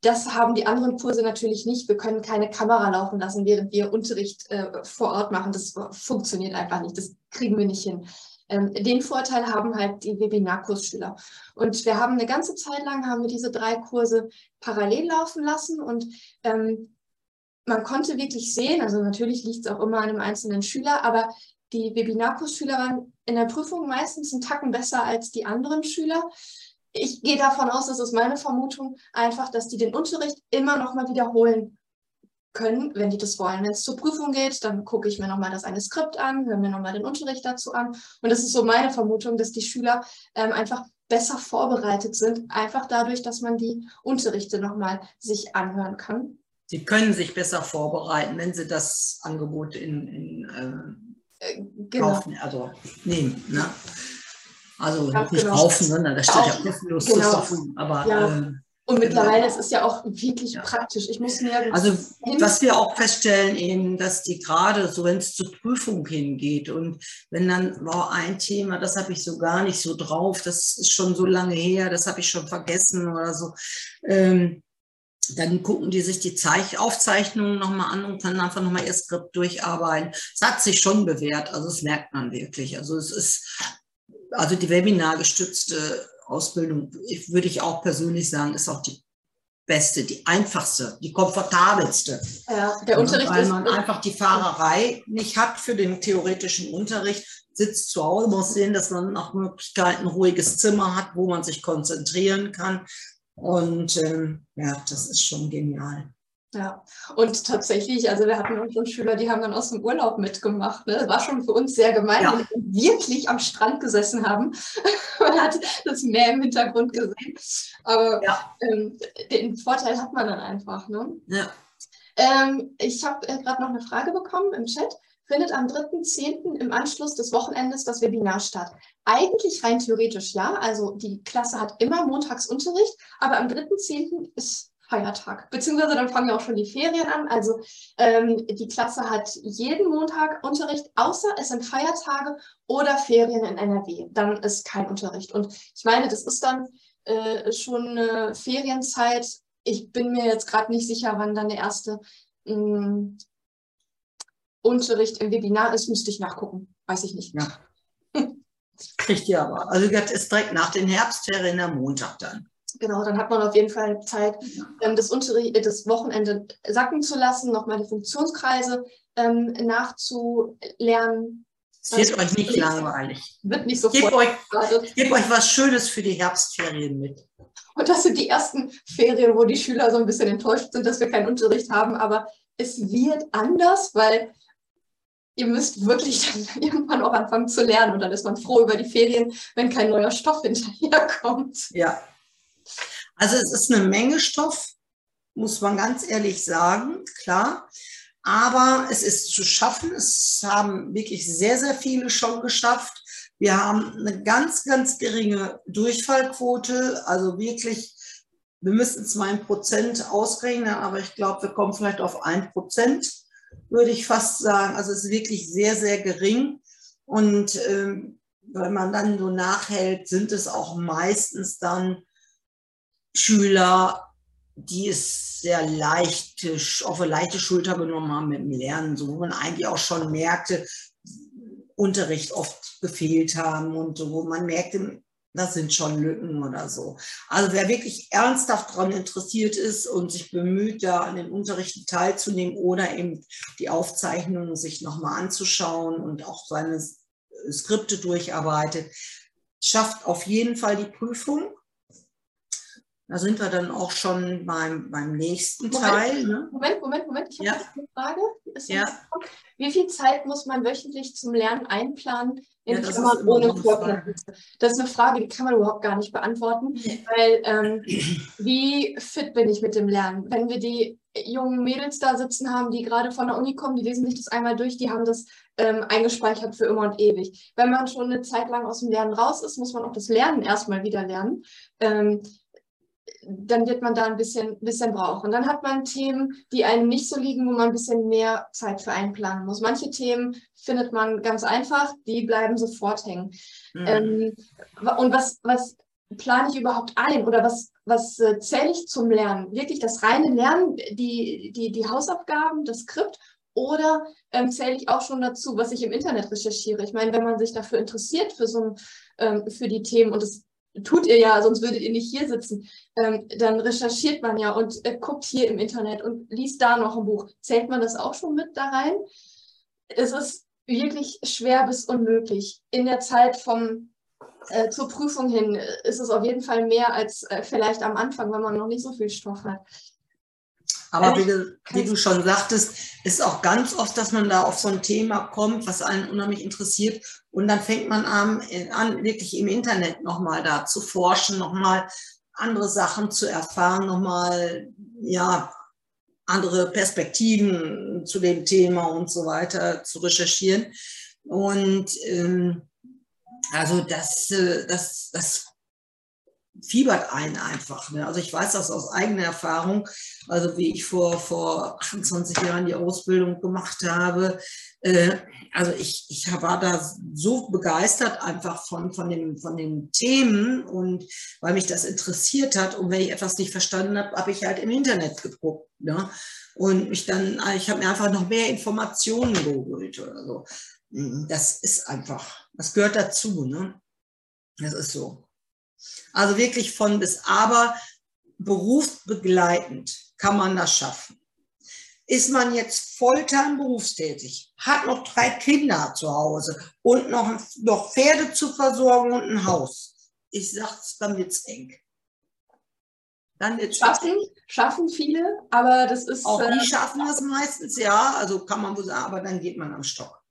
Das haben die anderen Kurse natürlich nicht. Wir können keine Kamera laufen lassen, während wir Unterricht äh, vor Ort machen. Das funktioniert einfach nicht. Das kriegen wir nicht hin. Ähm, den Vorteil haben halt die Webinarkursschüler. Und wir haben eine ganze Zeit lang haben wir diese drei Kurse parallel laufen lassen und ähm, man konnte wirklich sehen, also natürlich liegt es auch immer an dem einzelnen Schüler, aber die Webinarkursschüler waren in der Prüfung meistens einen Tacken besser als die anderen Schüler. Ich gehe davon aus, das ist meine Vermutung, einfach, dass die den Unterricht immer noch mal wiederholen können, wenn die das wollen. Wenn es zur Prüfung geht, dann gucke ich mir nochmal das eine Skript an, höre mir nochmal den Unterricht dazu an. Und das ist so meine Vermutung, dass die Schüler ähm, einfach besser vorbereitet sind, einfach dadurch, dass man die Unterrichte nochmal sich anhören kann. Sie können sich besser vorbereiten, wenn Sie das Angebot in, in äh, äh genau. kaufen, also nehmen. Ne? Also ja, nicht genau. kaufen, sondern das steht auch, ja kostenlos genau. zur Verfügung. Aber ja. äh, und mittlerweile ist es ja auch wirklich ja. praktisch. Ich muss mir also was wir auch feststellen eben, dass die gerade so, wenn es zur Prüfung hingeht und wenn dann war ein Thema, das habe ich so gar nicht so drauf, das ist schon so lange her, das habe ich schon vergessen oder so. Ähm, dann gucken die sich die Zeich Aufzeichnungen nochmal an und können einfach nochmal ihr Skript durcharbeiten. Es hat sich schon bewährt, also das merkt man wirklich. Also es ist, also die webinargestützte Ausbildung, würde ich auch persönlich sagen, ist auch die beste, die einfachste, die komfortabelste. Ja, der Unterricht Weil man einfach die Fahrerei nicht hat für den theoretischen Unterricht, sitzt zu Hause, muss sehen, dass man nach Möglichkeit ein ruhiges Zimmer hat, wo man sich konzentrieren kann. Und ähm, ja, das ist schon genial. Ja, und tatsächlich, also wir hatten auch schon Schüler, die haben dann aus dem Urlaub mitgemacht. Ne? Das war schon für uns sehr gemein, ja. weil wir wirklich am Strand gesessen haben. man hat das Meer im Hintergrund gesehen. Aber ja. ähm, den Vorteil hat man dann einfach. Ne? Ja. Ähm, ich habe äh, gerade noch eine Frage bekommen im Chat findet am 3.10. im Anschluss des Wochenendes das Webinar statt. Eigentlich rein theoretisch ja, also die Klasse hat immer Montagsunterricht, aber am 3.10. ist Feiertag, beziehungsweise dann fangen ja auch schon die Ferien an. Also ähm, die Klasse hat jeden Montag Unterricht, außer es sind Feiertage oder Ferien in NRW. Dann ist kein Unterricht. Und ich meine, das ist dann äh, schon eine Ferienzeit. Ich bin mir jetzt gerade nicht sicher, wann dann der erste mh, hm, Unterricht im Webinar ist, müsste ich nachgucken. Weiß ich nicht. Ja. Kriegt ihr aber. Also das ist direkt nach den Herbstferien am Montag dann. Genau, dann hat man auf jeden Fall Zeit, ähm, das, Unterricht, das Wochenende sacken zu lassen, nochmal die Funktionskreise ähm, nachzulernen. Es wird euch nicht langweilig. Wird nicht so Gebt euch, gebt euch was Schönes für die Herbstferien mit. Und das sind die ersten Ferien, wo die Schüler so ein bisschen enttäuscht sind, dass wir keinen Unterricht haben. Aber es wird anders, weil ihr müsst wirklich dann irgendwann auch anfangen zu lernen und dann ist man froh über die Ferien, wenn kein neuer Stoff hinterherkommt. Ja. Also es ist eine Menge Stoff, muss man ganz ehrlich sagen, klar. Aber es ist zu schaffen. Es haben wirklich sehr, sehr viele schon geschafft. Wir haben eine ganz, ganz geringe Durchfallquote. Also wirklich, wir müssen es mal Prozent ausrechnen, aber ich glaube, wir kommen vielleicht auf ein Prozent würde ich fast sagen. Also es ist wirklich sehr, sehr gering. Und ähm, wenn man dann so nachhält, sind es auch meistens dann Schüler, die es sehr leicht, auf eine leichte Schulter genommen haben mit dem Lernen, so wo man eigentlich auch schon merkte, Unterricht oft gefehlt haben und wo man merkte, das sind schon Lücken oder so. Also wer wirklich ernsthaft daran interessiert ist und sich bemüht, da an den Unterrichten teilzunehmen oder eben die Aufzeichnungen sich nochmal anzuschauen und auch seine Skripte durcharbeitet, schafft auf jeden Fall die Prüfung. Da sind wir dann auch schon beim, beim nächsten Moment, Teil. Ne? Moment, Moment, Moment. Ich habe Ja. eine Frage. Ja. Wie viel Zeit muss man wöchentlich zum Lernen einplanen? In Ja, das ist ohne so eine Frage. Vorkenntnisse. Das ist eine Frage, die kann man überhaupt gar nicht beantworten, weil ähm, wie fit bin ich mit dem Lernen? Wenn wir die jungen Mädels da sitzen haben, die gerade von der Uni kommen, die lesen sich das einmal durch, die haben das ähm, eingespeichert für immer und ewig. Wenn man schon eine Zeit lang aus dem Lernen raus ist, muss man auch das Lernen erstmal wieder lernen. Ähm, dann wird man da ein bisschen, bisschen brauchen. Dann hat man Themen, die einem nicht so liegen, wo man ein bisschen mehr Zeit für einplanen muss. Manche Themen findet man ganz einfach, die bleiben sofort hängen. Mhm. Ähm, und was, was plane ich überhaupt ein oder was, was äh, zähle ich zum Lernen? Wirklich das reine Lernen, die, die, die Hausaufgaben, das Skript oder ähm, zähle ich auch schon dazu, was ich im Internet recherchiere? Ich meine, wenn man sich dafür interessiert, für, so ein, ähm, für die Themen und das tut ihr ja, sonst würdet ihr nicht hier sitzen, ähm, dann recherchiert man ja und äh, guckt hier im Internet und liest da noch ein Buch. Zählt man das auch schon mit da rein? Es ist wirklich schwer bis unmöglich. In der Zeit vom äh, zur Prüfung hin äh, ist es auf jeden Fall mehr als äh, vielleicht am Anfang, wenn man noch nicht so viel Stoff hat. Aber Äh, wie du, wie du schon sagtest, ist auch ganz oft, dass man da auf so ein Thema kommt, was einen unheimlich interessiert. Und dann fängt man an, an wirklich im Internet nochmal da zu forschen, nochmal andere Sachen zu erfahren, nochmal, ja, andere Perspektiven zu dem Thema und so weiter zu recherchieren. Und ähm, also das, äh, das, das fiebert einen einfach. Ne? Also ich weiß das aus eigener Erfahrung, also wie ich vor, vor 28 Jahren die Ausbildung gemacht habe. Äh, also ich, ich war da so begeistert einfach von, von, dem, von den Themen und weil mich das interessiert hat und wenn ich etwas nicht verstanden habe, habe ich halt im Internet geguckt. Ne? Und mich dann, ich habe mir einfach noch mehr Informationen geholt oder so. Das ist einfach, das gehört dazu. Ne? Das ist so. Also wirklich von bis aber berufsbegleitend kann man das schaffen. Ist man jetzt Volltime berufstätig, hat noch drei Kinder zu Hause und noch, noch Pferde zu versorgen und ein Haus, ich sag's, dann wird's eng. Dann wird's Schaffen, schaffen viele, aber das ist. Auch äh, die schaffen das meistens, ja, also kann man wohl sagen, aber dann geht man am Stock.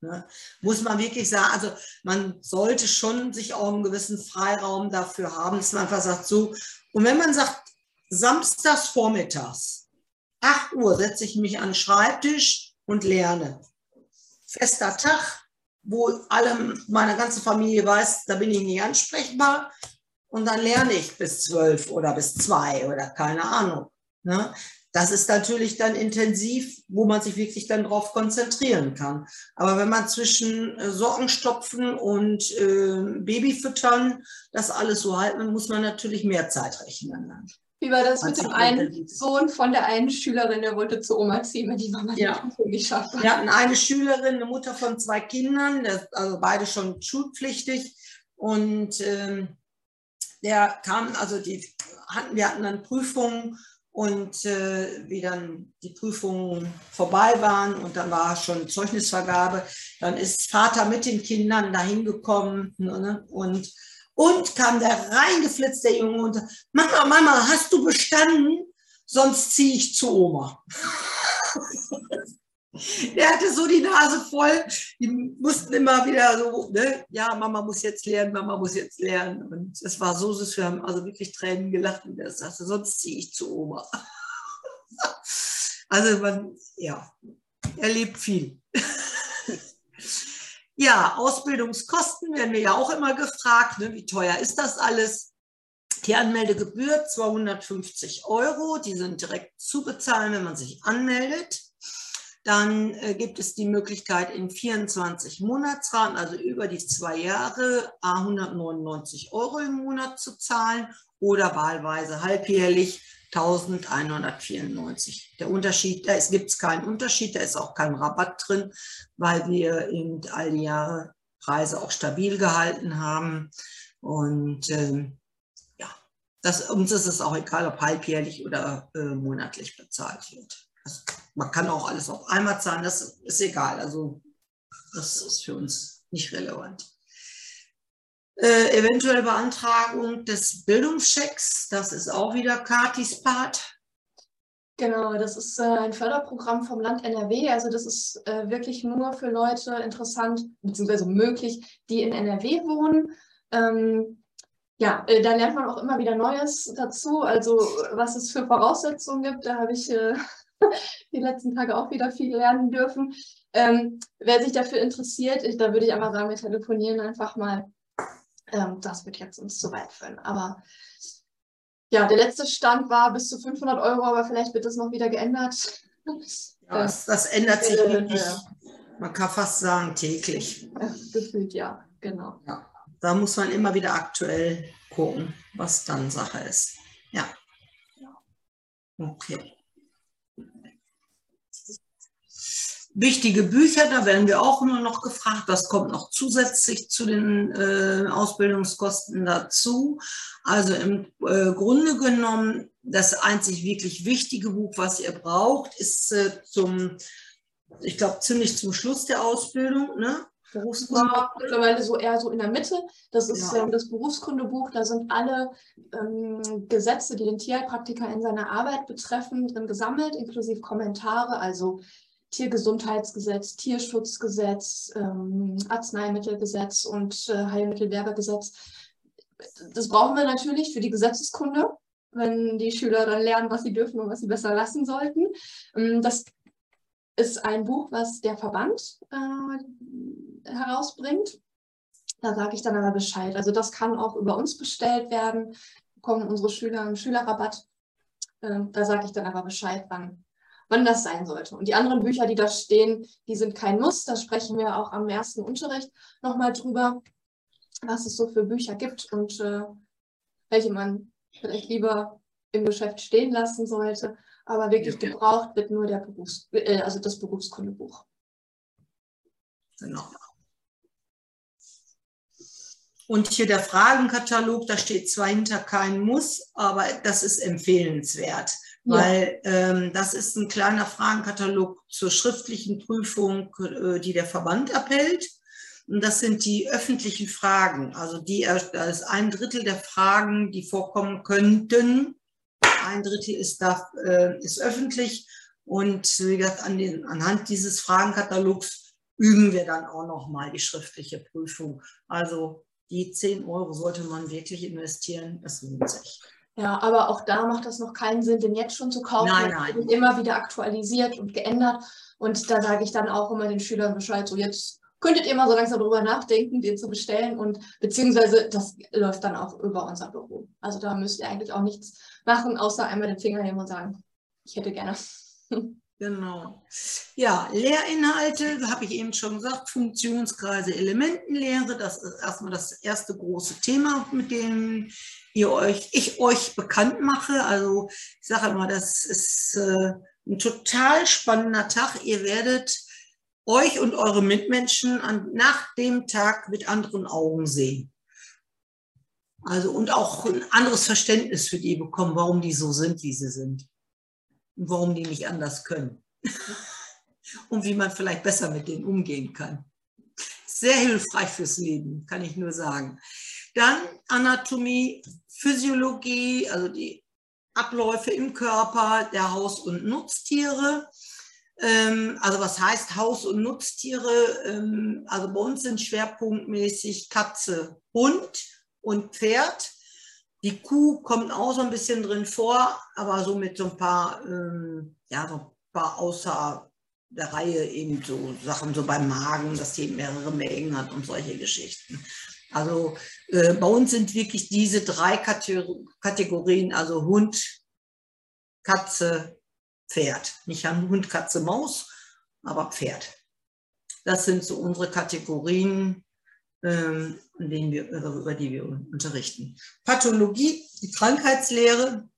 Ne? Muss man wirklich sagen, also man sollte schon sich auch einen gewissen Freiraum dafür haben, dass man einfach sagt, so, und wenn man sagt, samstags vormittags, 8 Uhr setze ich mich an den Schreibtisch und lerne. Fester Tag, wo alle, meine ganze Familie weiß, da bin ich nicht ansprechbar. Und dann lerne ich bis zwölf oder bis zwei oder keine Ahnung. Ne? Das ist natürlich dann intensiv, wo man sich wirklich dann drauf konzentrieren kann. Aber wenn man zwischen äh, Sockenstopfen und äh, Babyfüttern das alles so halten, muss man natürlich mehr Zeit rechnen. Dann. Wie war das mit dem einen. Sohn von der einen Schülerin, der wollte zu Oma ziehen, wenn die Mama die Ja. Prüfung nicht schafft? Wir hatten eine Schülerin, eine Mutter von zwei Kindern, also beide schon schulpflichtig. Und ähm, der kam, also die hatten, wir hatten dann Prüfungen und äh, wie dann die Prüfungen vorbei waren und dann war schon Zeugnisvergabe, dann ist Vater mit den Kindern dahin gekommen ne, und und kam der reingeflitzt, der Junge, und Mama, Mama, hast du bestanden? Sonst ziehe ich zu Oma. Der hatte so die Nase voll. Die mussten immer wieder so, ne? ja, Mama muss jetzt lernen, Mama muss jetzt lernen. Und es war so süß, wir haben also wirklich Tränen gelacht und er sagte, sonst ziehe ich zu Oma. Also man, ja, erlebt viel. Ja, Ausbildungskosten werden wir ja auch immer gefragt. Ne? Wie teuer ist das alles? Die Anmeldegebühr 250 Euro, die sind direkt zu bezahlen, wenn man sich anmeldet. Dann äh, gibt es die Möglichkeit in 24 Monatsraten, also über die zwei Jahre, A 199 Euro im Monat zu zahlen oder wahlweise halbjährlich 1194. Der Unterschied, da gibt es keinen Unterschied, da ist auch kein Rabatt drin, weil wir eben all die Jahre Preise auch stabil gehalten haben. Und ähm, ja, das, uns ist es auch egal, ob halbjährlich oder äh, monatlich bezahlt wird. Also, man kann auch alles auf einmal zahlen, das ist egal. Also das ist für uns nicht relevant. Äh, eventuelle Beantragung des Bildungschecks, das ist auch wieder Katis Part. Genau, das ist äh, ein Förderprogramm vom Land NRW. Also das ist äh, wirklich nur für Leute interessant, beziehungsweise möglich, die in NRW wohnen. Ähm, ja, äh, da lernt man auch immer wieder Neues dazu. Also was es für Voraussetzungen gibt, da habe ich äh, die letzten Tage auch wieder viel lernen dürfen. Ähm, wer sich dafür interessiert, ich, da würde ich einfach sagen, wir telefonieren einfach mal. Ähm, das wird jetzt uns zu weit führen. Aber ja, der letzte Stand war bis zu 500 Euro, aber vielleicht wird das noch wieder geändert. Ja, das, das ändert sich äh, wirklich, man kann fast sagen, täglich. Gefühlt, ja, genau. Ja, da muss man immer wieder aktuell gucken, was dann Sache ist. Ja. Okay. Wichtige Bücher, da werden wir auch immer noch gefragt. Das kommt noch zusätzlich zu den äh, Ausbildungskosten dazu. Also im äh, Grunde genommen, das einzig wirklich wichtige Buch, was ihr braucht, ist äh, zum, ich glaube, ziemlich zum Schluss der Ausbildung, ne? Berufskunde. mittlerweile so eher so in der Mitte. Das ist ja. ähm, das Berufskundebuch. Da sind alle ähm, Gesetze, die den Tierheilpraktiker in seiner Arbeit betreffen, drin gesammelt, inklusive Kommentare. Also Tiergesundheitsgesetz, Tierschutzgesetz, ähm, Arzneimittelgesetz und äh, Heilmittelwerbegesetz. Das brauchen wir natürlich für die Gesetzeskunde, wenn die Schüler dann lernen, was sie dürfen und was sie besser lassen sollten. Ähm, das ist ein Buch, was der Verband äh, herausbringt. Da sage ich dann aber Bescheid. Also das kann auch über uns bestellt werden, bekommen unsere Schüler einen Schülerrabatt. Äh, da sage ich dann aber Bescheid, wann wann das sein sollte. Und die anderen Bücher, die da stehen, die sind kein Muss. Da sprechen wir auch am ersten Unterricht nochmal drüber, was es so für Bücher gibt und äh, welche man vielleicht lieber im Geschäft stehen lassen sollte. Aber wirklich gebraucht wird nur der Berufs äh, also das Berufskundebuch. Genau. Und hier der Fragenkatalog, da steht zwar hinter kein Muss, aber das ist empfehlenswert weil ähm, das ist ein kleiner Fragenkatalog zur schriftlichen Prüfung, äh, die der Verband abhält. Und das sind die öffentlichen Fragen. Also die, da ist ein Drittel der Fragen, die vorkommen könnten. Ein Drittel ist, da, äh, ist öffentlich. Und wie gesagt, an den, anhand dieses Fragenkatalogs üben wir dann auch nochmal die schriftliche Prüfung. Also die 10 Euro sollte man wirklich investieren. Das lohnt sich. Ja, aber auch da macht das noch keinen Sinn, den jetzt schon zu kaufen. Nein, nein. Wird immer wieder aktualisiert und geändert. Und da sage ich dann auch immer den Schülern Bescheid, so jetzt könntet ihr mal so langsam darüber nachdenken, den zu bestellen. Und beziehungsweise das läuft dann auch über unser Büro. Also da müsst ihr eigentlich auch nichts machen, außer einmal den Finger nehmen und sagen, ich hätte gerne. Genau. Ja, Lehrinhalte, habe ich eben schon gesagt, Funktionskreise, Elementenlehre, das ist erstmal das erste große Thema, mit dem ihr euch, ich euch bekannt mache. Also ich sage immer, das ist äh, ein total spannender Tag. Ihr werdet euch und eure Mitmenschen an, nach dem Tag mit anderen Augen sehen. Also und auch ein anderes Verständnis für die bekommen, warum die so sind, wie sie sind warum die nicht anders können und wie man vielleicht besser mit denen umgehen kann. Sehr hilfreich fürs Leben, kann ich nur sagen. Dann Anatomie, Physiologie, also die Abläufe im Körper der Haus- und Nutztiere. Ähm, also was heißt Haus- und Nutztiere? Ähm, also bei uns sind schwerpunktmäßig Katze, Hund und Pferd. Die Kuh kommt auch so ein bisschen drin vor, aber so mit so ein paar, ähm, ja, so ein paar außer der Reihe eben so Sachen, so beim Magen, dass die mehrere Mägen hat und solche Geschichten. Also äh, bei uns sind wirklich diese drei Kategorien, also Hund, Katze, Pferd. Nicht Hund, Katze, Maus, aber Pferd. Das sind so unsere Kategorien, ähm, wir, über die wir unterrichten. Pathologie, die Krankheitslehre.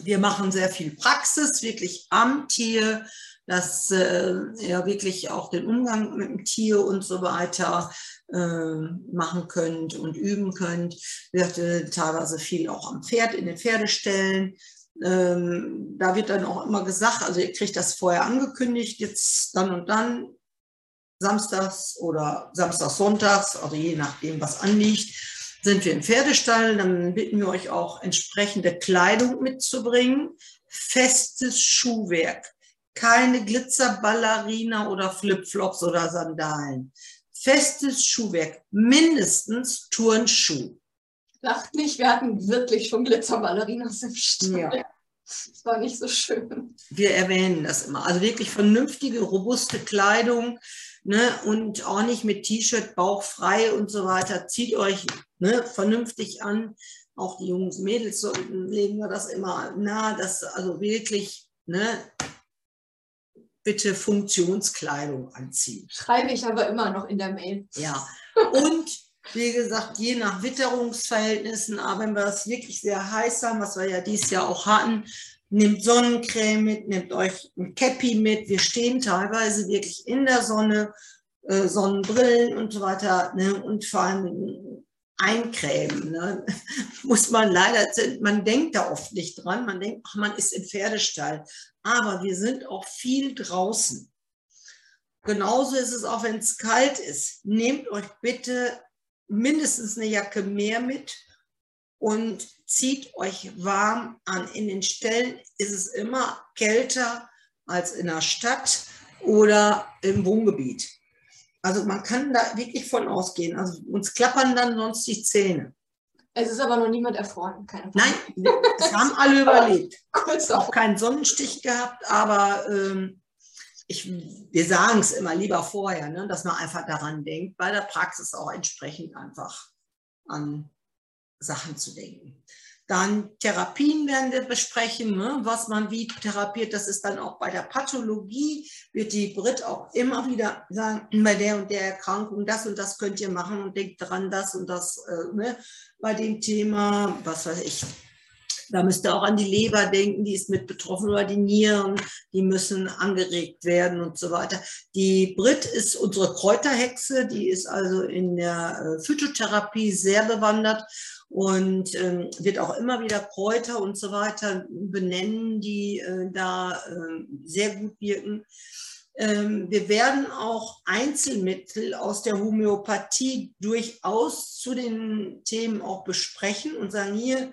Wir machen sehr viel Praxis, wirklich am Tier, dass äh, ihr wirklich auch den Umgang mit dem Tier und so weiter äh, machen könnt und üben könnt. Wir hatten teilweise viel auch am Pferd, in den Pferdestellen. Ähm, da wird dann auch immer gesagt, also ihr kriegt das vorher angekündigt, jetzt dann und dann, samstags oder samstags, sonntags, also je nachdem, was anliegt, sind wir im Pferdestall. Dann bitten wir euch auch entsprechende Kleidung mitzubringen, festes Schuhwerk, keine Glitzerballerina oder Flipflops oder Sandalen. Festes Schuhwerk, mindestens Turnschuh. Lacht nicht, wir hatten wirklich schon Glitzerballerinas im Stall. Ja. Das war nicht so schön. Wir erwähnen das immer. Also wirklich vernünftige, robuste Kleidung ne? und auch nicht mit T-Shirt, Bauch frei und so weiter. Zieht euch ne, vernünftig an. Auch die Jungs, Mädels sollten, legen wir das immer nahe, dass also wirklich ne, bitte Funktionskleidung anziehen. Schreibe ich aber immer noch in der Mail. Ja. Und wie gesagt, je nach Witterungsverhältnissen, aber wenn wir das wirklich sehr heiß haben, was wir ja dieses Jahr auch hatten, nehmt Sonnencreme mit, nehmt euch ein Cappy mit. Wir stehen teilweise wirklich in der Sonne, äh, Sonnenbrillen und so weiter ne? und vor allem eincremen. Ne? Muss man leider, man denkt da oft nicht dran, man denkt, ach, man ist im Pferdestall. Aber wir sind auch viel draußen. Genauso ist es auch, wenn es kalt ist. Nehmt euch bitte mindestens eine Jacke mehr mit und zieht euch warm an. In den Ställen ist es immer kälter als in der Stadt oder im Wohngebiet. Also man kann da wirklich von ausgehen. Also uns klappern dann sonst die Zähne. Es ist aber noch niemand erfroren. Keine Nein, es haben alle überlebt. Kurz auch keinen Sonnenstich gehabt, aber ähm, ich, wir sagen es immer lieber vorher, ne, dass man einfach daran denkt, bei der Praxis auch entsprechend einfach an Sachen zu denken. Dann Therapien werden wir besprechen, ne, was man wie therapiert. Das ist dann auch bei der Pathologie, wird die Brit auch immer wieder sagen, bei der und der Erkrankung, das und das könnt ihr machen und denkt dran, das und das äh, ne, bei dem Thema, was weiß ich, da müsst ihr auch an die Leber denken, die ist mit betroffen oder die Nieren, die müssen angeregt werden und so weiter. Die Brit ist unsere Kräuterhexe, die ist also in der äh, Phytotherapie sehr bewandert und ähm, wird auch immer wieder Kräuter und so weiter benennen, die äh, da äh, sehr gut wirken. Ähm, wir werden auch Einzelmittel aus der Homöopathie durchaus zu den Themen auch besprechen und sagen, hier,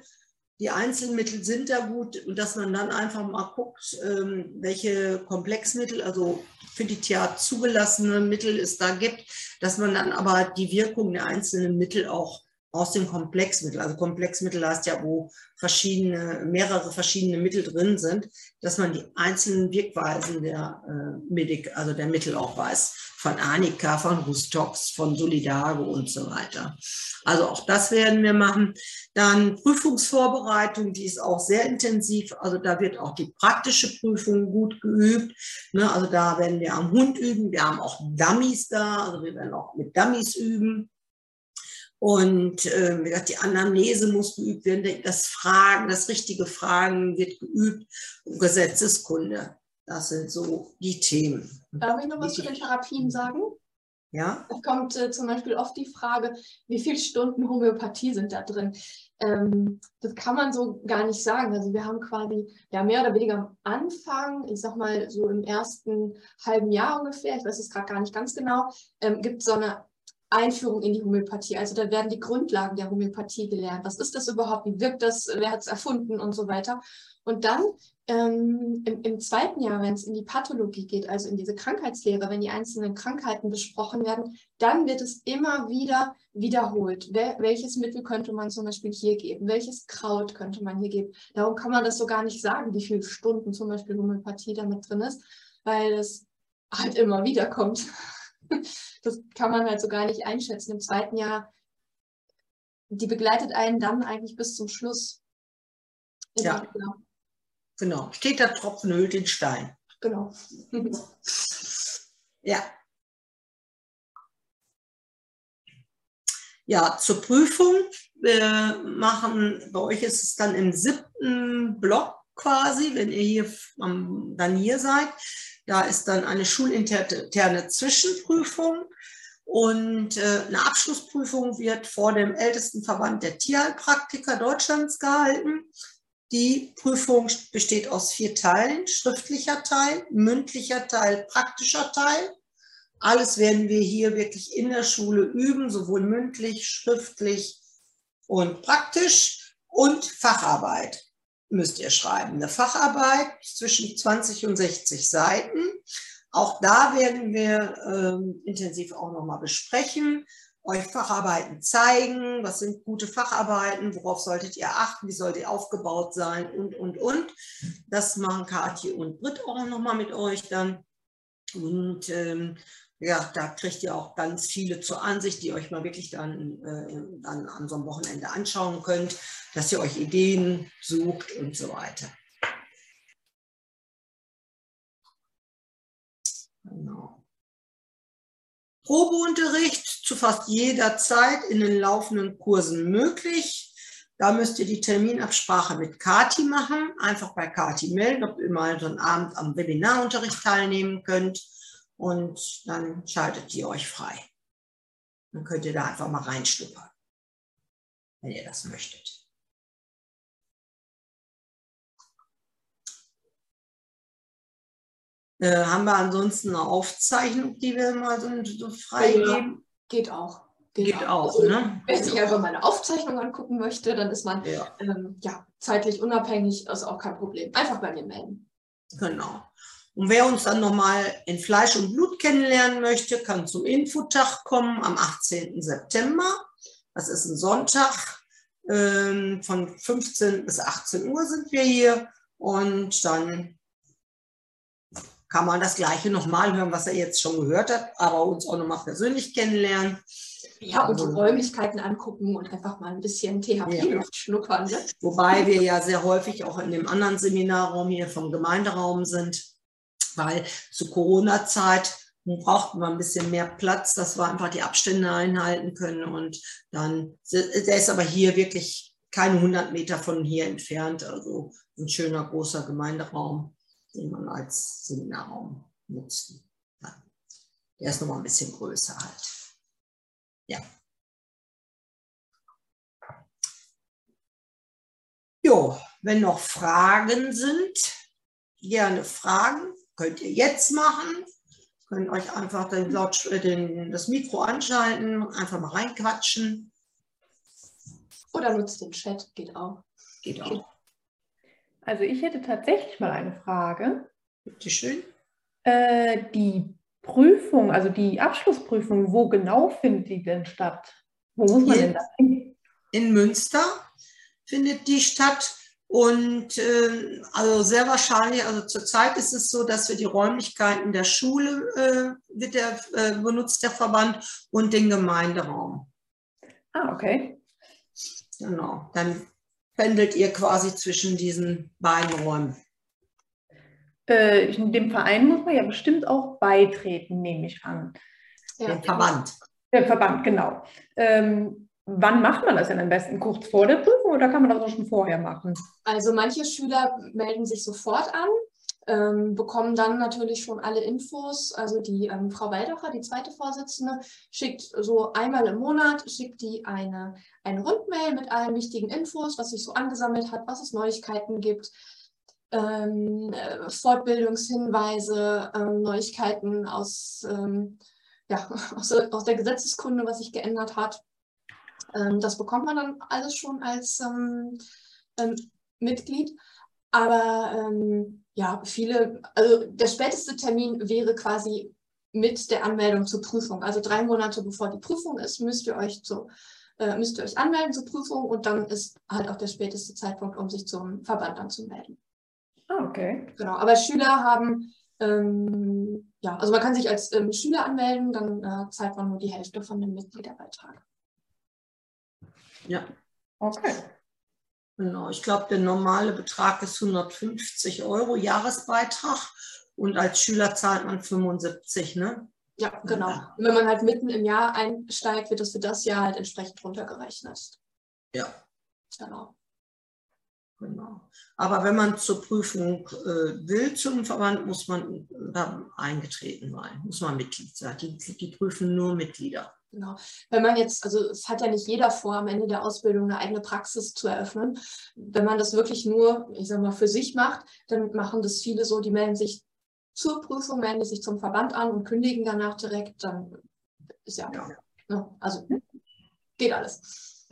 die Einzelmittel sind da gut und dass man dann einfach mal guckt, ähm, welche Komplexmittel, also für die Tierart zugelassene Mittel es da gibt, dass man dann aber die Wirkung der einzelnen Mittel auch aus dem Komplexmittel, also Komplexmittel heißt ja, wo verschiedene, mehrere verschiedene Mittel drin sind, dass man die einzelnen Wirkweisen der äh, Medik, also der Mittel auch weiß, von Anika, von Rustox, von Solidago und so weiter. Also auch das werden wir machen. Dann Prüfungsvorbereitung, die ist auch sehr intensiv. Also da wird auch die praktische Prüfung gut geübt. Ne? Also da werden wir am Hund üben. Wir haben auch Dummies da, also wir werden auch mit Dummies üben. Und äh, wie gesagt, die Anamnese muss geübt werden, das Fragen, das richtige Fragen wird geübt und Gesetzeskunde. Das sind so die Themen. Darf ich noch was zu den Therapien sagen? Ja. Es kommt äh, zum Beispiel oft die Frage, wie viele Stunden Homöopathie sind da drin? Ähm, das kann man so gar nicht sagen. Also wir haben quasi ja mehr oder weniger am Anfang, ich sag mal so im ersten halben Jahr ungefähr, ich weiß es gerade gar nicht ganz genau, ähm, gibt es so eine Einführung in die Homöopathie. Also da werden die Grundlagen der Homöopathie gelernt. Was ist das überhaupt? Wie wirkt das? Wer hat es erfunden und so weiter? Und dann ähm, im, im, zweiten Jahr, wenn es in die Pathologie geht, also in diese Krankheitslehre, wenn die einzelnen Krankheiten besprochen werden, dann wird es immer wieder wiederholt. Wel welches Mittel könnte man zum Beispiel hier geben? Welches Kraut könnte man hier geben? Darum kann man das so gar nicht sagen, wie viele Stunden zum Beispiel Homöopathie damit drin ist, weil es halt immer wieder kommt. Das kann man halt so gar nicht einschätzen. Im zweiten Jahr, die begleitet einen dann eigentlich bis zum Schluss. Ja. Genau. genau. Steht der Tropfen höhlt den Stein. Genau. ja. Ja, zur Prüfung. Wir machen, bei euch ist es dann im siebten Block quasi, wenn ihr hier dann hier seid. Da ist dann eine schulinterne Zwischenprüfung und äh, eine Abschlussprüfung wird vor dem ältesten Verband der Tierheilpraktiker Deutschlands gehalten. Die Prüfung besteht aus vier Teilen, schriftlicher Teil, mündlicher Teil, praktischer Teil. Alles werden wir hier wirklich in der Schule üben, sowohl mündlich, schriftlich und praktisch und Facharbeit müsst ihr schreiben. Eine Facharbeit zwischen 20 und 60 Seiten. Auch da werden wir ähm, intensiv auch nochmal besprechen, euch Facharbeiten zeigen, was sind gute Facharbeiten, worauf solltet ihr achten, wie soll die aufgebaut sein und, und, und. Das machen Kathi und Britt auch nochmal mit euch dann. Und ähm, ja, da kriegt ihr auch ganz viele zur Ansicht, die euch mal wirklich dann, äh, dann an so einem Wochenende anschauen könnt, dass ihr euch Ideen sucht und so weiter. Genau. Probeunterricht zu fast jeder Zeit in den laufenden Kursen möglich. Da müsst ihr die Terminabsprache mit Kati machen. Einfach bei Kati melden, ob ihr mal so einen Abend am Webinarunterricht teilnehmen könnt und dann schaltet ihr euch frei. Dann könnt ihr da einfach mal reinschnuppern, wenn ihr das möchtet. Äh, haben wir ansonsten eine Aufzeichnung, die wir mal so, so freigeben? Ja, geht auch. Geht, geht auch, also, ne? Wenn sich einfach mal eine Aufzeichnung angucken möchte, dann ist man ja. Ähm, ja zeitlich unabhängig, ist auch kein Problem. Einfach bei mir melden. Genau. Und wer uns dann nochmal in Fleisch und Blut kennenlernen möchte, kann zum Infotag kommen am 18. September. Das ist ein Sonntag. Ähm, von 15 bis 18 Uhr sind wir hier. Und dann kann man das Gleiche nochmal hören, was er jetzt schon gehört hat, aber uns auch nochmal persönlich kennenlernen. Ja, und die also Räumlichkeiten angucken und einfach mal ein bisschen THP-Luft ja. schnuppern. Ne? Wobei wir ja sehr häufig auch in dem anderen Seminarraum hier vom Gemeinderaum sind weil zu Corona-Zeit brauchten wir ein bisschen mehr Platz, dass wir einfach die Abstände einhalten können. Und dann, der ist aber hier wirklich keine 100 Meter von hier entfernt, also ein schöner großer Gemeinderaum, den man als Seminarraum nutzt. Der ist nochmal ein bisschen größer halt. Ja. Jo, wenn noch Fragen sind, gerne fragen könnt ihr jetzt machen. Könnt euch einfach den Laut, äh, den, das Mikro anschalten, einfach mal reinquatschen. Oder nutzt den Chat, geht auch. Geht auch. Also ich hätte tatsächlich mal eine Frage. Bitte schön. Äh, die Prüfung, also die Abschlussprüfung, wo genau findet die denn statt? Wo muss man Hier denn da hin? In Münster findet die statt. Und äh, also sehr wahrscheinlich, also zurzeit ist es so, dass wir die Räumlichkeiten der Schule äh, wird der, äh, benutzt, der Verband, und den Gemeinderaum. Ah, okay. Genau. Dann pendelt ihr quasi zwischen diesen beiden Räumen. Äh, in dem Verein muss man ja bestimmt auch beitreten, nehme ich an. Ja. Den Verband. Der Verband, genau. Ähm, Wann macht man das denn am besten? Kurz vor der Prüfung oder kann man das auch schon vorher machen? Also manche Schüler melden sich sofort an, ähm, bekommen dann natürlich schon alle Infos. Also die ähm, Frau Waldacher, die zweite Vorsitzende, schickt so einmal im Monat, schickt die eine, eine Rundmail mit allen wichtigen Infos, was sich so angesammelt hat, was es Neuigkeiten gibt. Ähm, äh, Fortbildungshinweise, ähm, Neuigkeiten aus, ähm, ja, aus, aus der Gesetzeskunde, was sich geändert hat. Ähm, das bekommt man dann alles schon als ähm, ähm, Mitglied. Aber ähm, ja, viele, also der späteste Termin wäre quasi mit der Anmeldung zur Prüfung. Also drei Monate bevor die Prüfung ist, müsst ihr euch zu, äh, müsst ihr euch anmelden zur Prüfung und dann ist halt auch der späteste Zeitpunkt, um sich zum Verband anzumelden. Ah, okay. Genau, aber Schüler haben, ähm, ja, also man kann sich als ähm, Schüler anmelden, dann äh, zahlt man nur die Hälfte von dem Mitgliederbeitrag. Ja. Okay. Genau, ich glaube, der normale Betrag ist 150 Euro Jahresbeitrag und als Schüler zahlt man 75, ne? Ja, genau. Und wenn man halt mitten im Jahr einsteigt, wird das für das Jahr halt entsprechend runtergerechnet. Ja. Genau. Genau. Aber wenn man zur Prüfung äh, will zum Verband, muss man da eingetreten sein, muss man Mitglied sein. Die, die prüfen nur Mitglieder. Genau. Wenn man jetzt, also es hat ja nicht jeder vor, am Ende der Ausbildung eine eigene Praxis zu eröffnen. Wenn man das wirklich nur, ich sag mal, für sich macht, dann machen das viele so, die melden sich zur Prüfung, melden sich zum Verband an und kündigen danach direkt, dann ist ja, ja. Ne, also geht alles.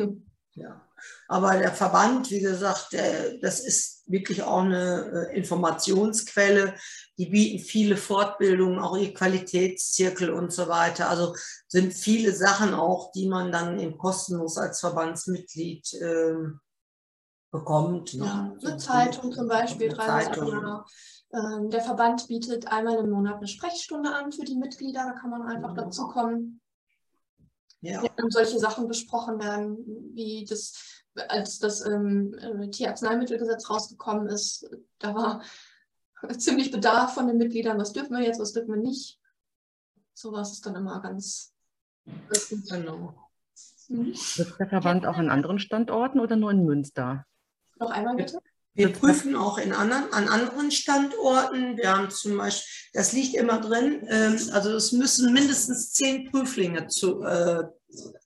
Ja. Aber der Verband, wie gesagt, der, das ist wirklich auch eine äh, Informationsquelle. Die bieten viele Fortbildungen, auch ihr Qualitätszirkel und so weiter. Also sind viele Sachen auch, die man dann eben kostenlos als Verbandsmitglied äh, bekommt. Ne? Ja, eine Zeitung zum Beispiel, im Jahr. Ähm, der Verband bietet einmal im Monat eine Sprechstunde an für die Mitglieder. Da kann man einfach mhm. dazu kommen. Ja. Und solche Sachen besprochen werden, wie das, als das ähm, äh, Tierarzneimittelgesetz rausgekommen ist, da war ziemlich Bedarf von den Mitgliedern, was dürfen wir jetzt, was dürfen wir nicht. Sowas ist dann immer ganz, Genau. Mhm. Wird der Verband auch an anderen Standorten oder nur in Münster? Noch einmal bitte? Wir prüfen auch in anderen, an anderen Standorten. Wir haben zum Beispiel, das liegt immer drin, ähm, also es müssen mindestens zehn Prüflinge zu, äh,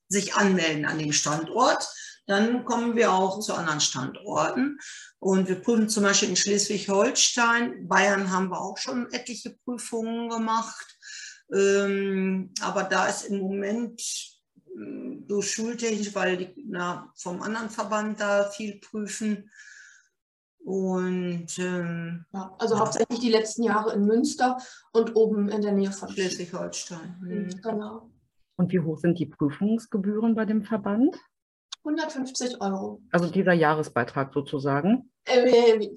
sich anmelden an dem Standort. Dann kommen wir auch zu anderen Standorten. Und wir prüfen zum Beispiel in Schleswig-Holstein. Bayern haben wir auch schon etliche Prüfungen gemacht. Ähm, aber da ist im Moment äh, so schultechnisch, weil die na, vom anderen Verband da viel prüfen, und ähm, ja, also ja. hauptsächlich die letzten Jahre in Münster und oben in der Nähe von Schleswig-Holstein. Mhm. Genau. Und wie hoch sind die Prüfungsgebühren bei dem Verband? 150 Euro. Also dieser Jahresbeitrag sozusagen? Äh,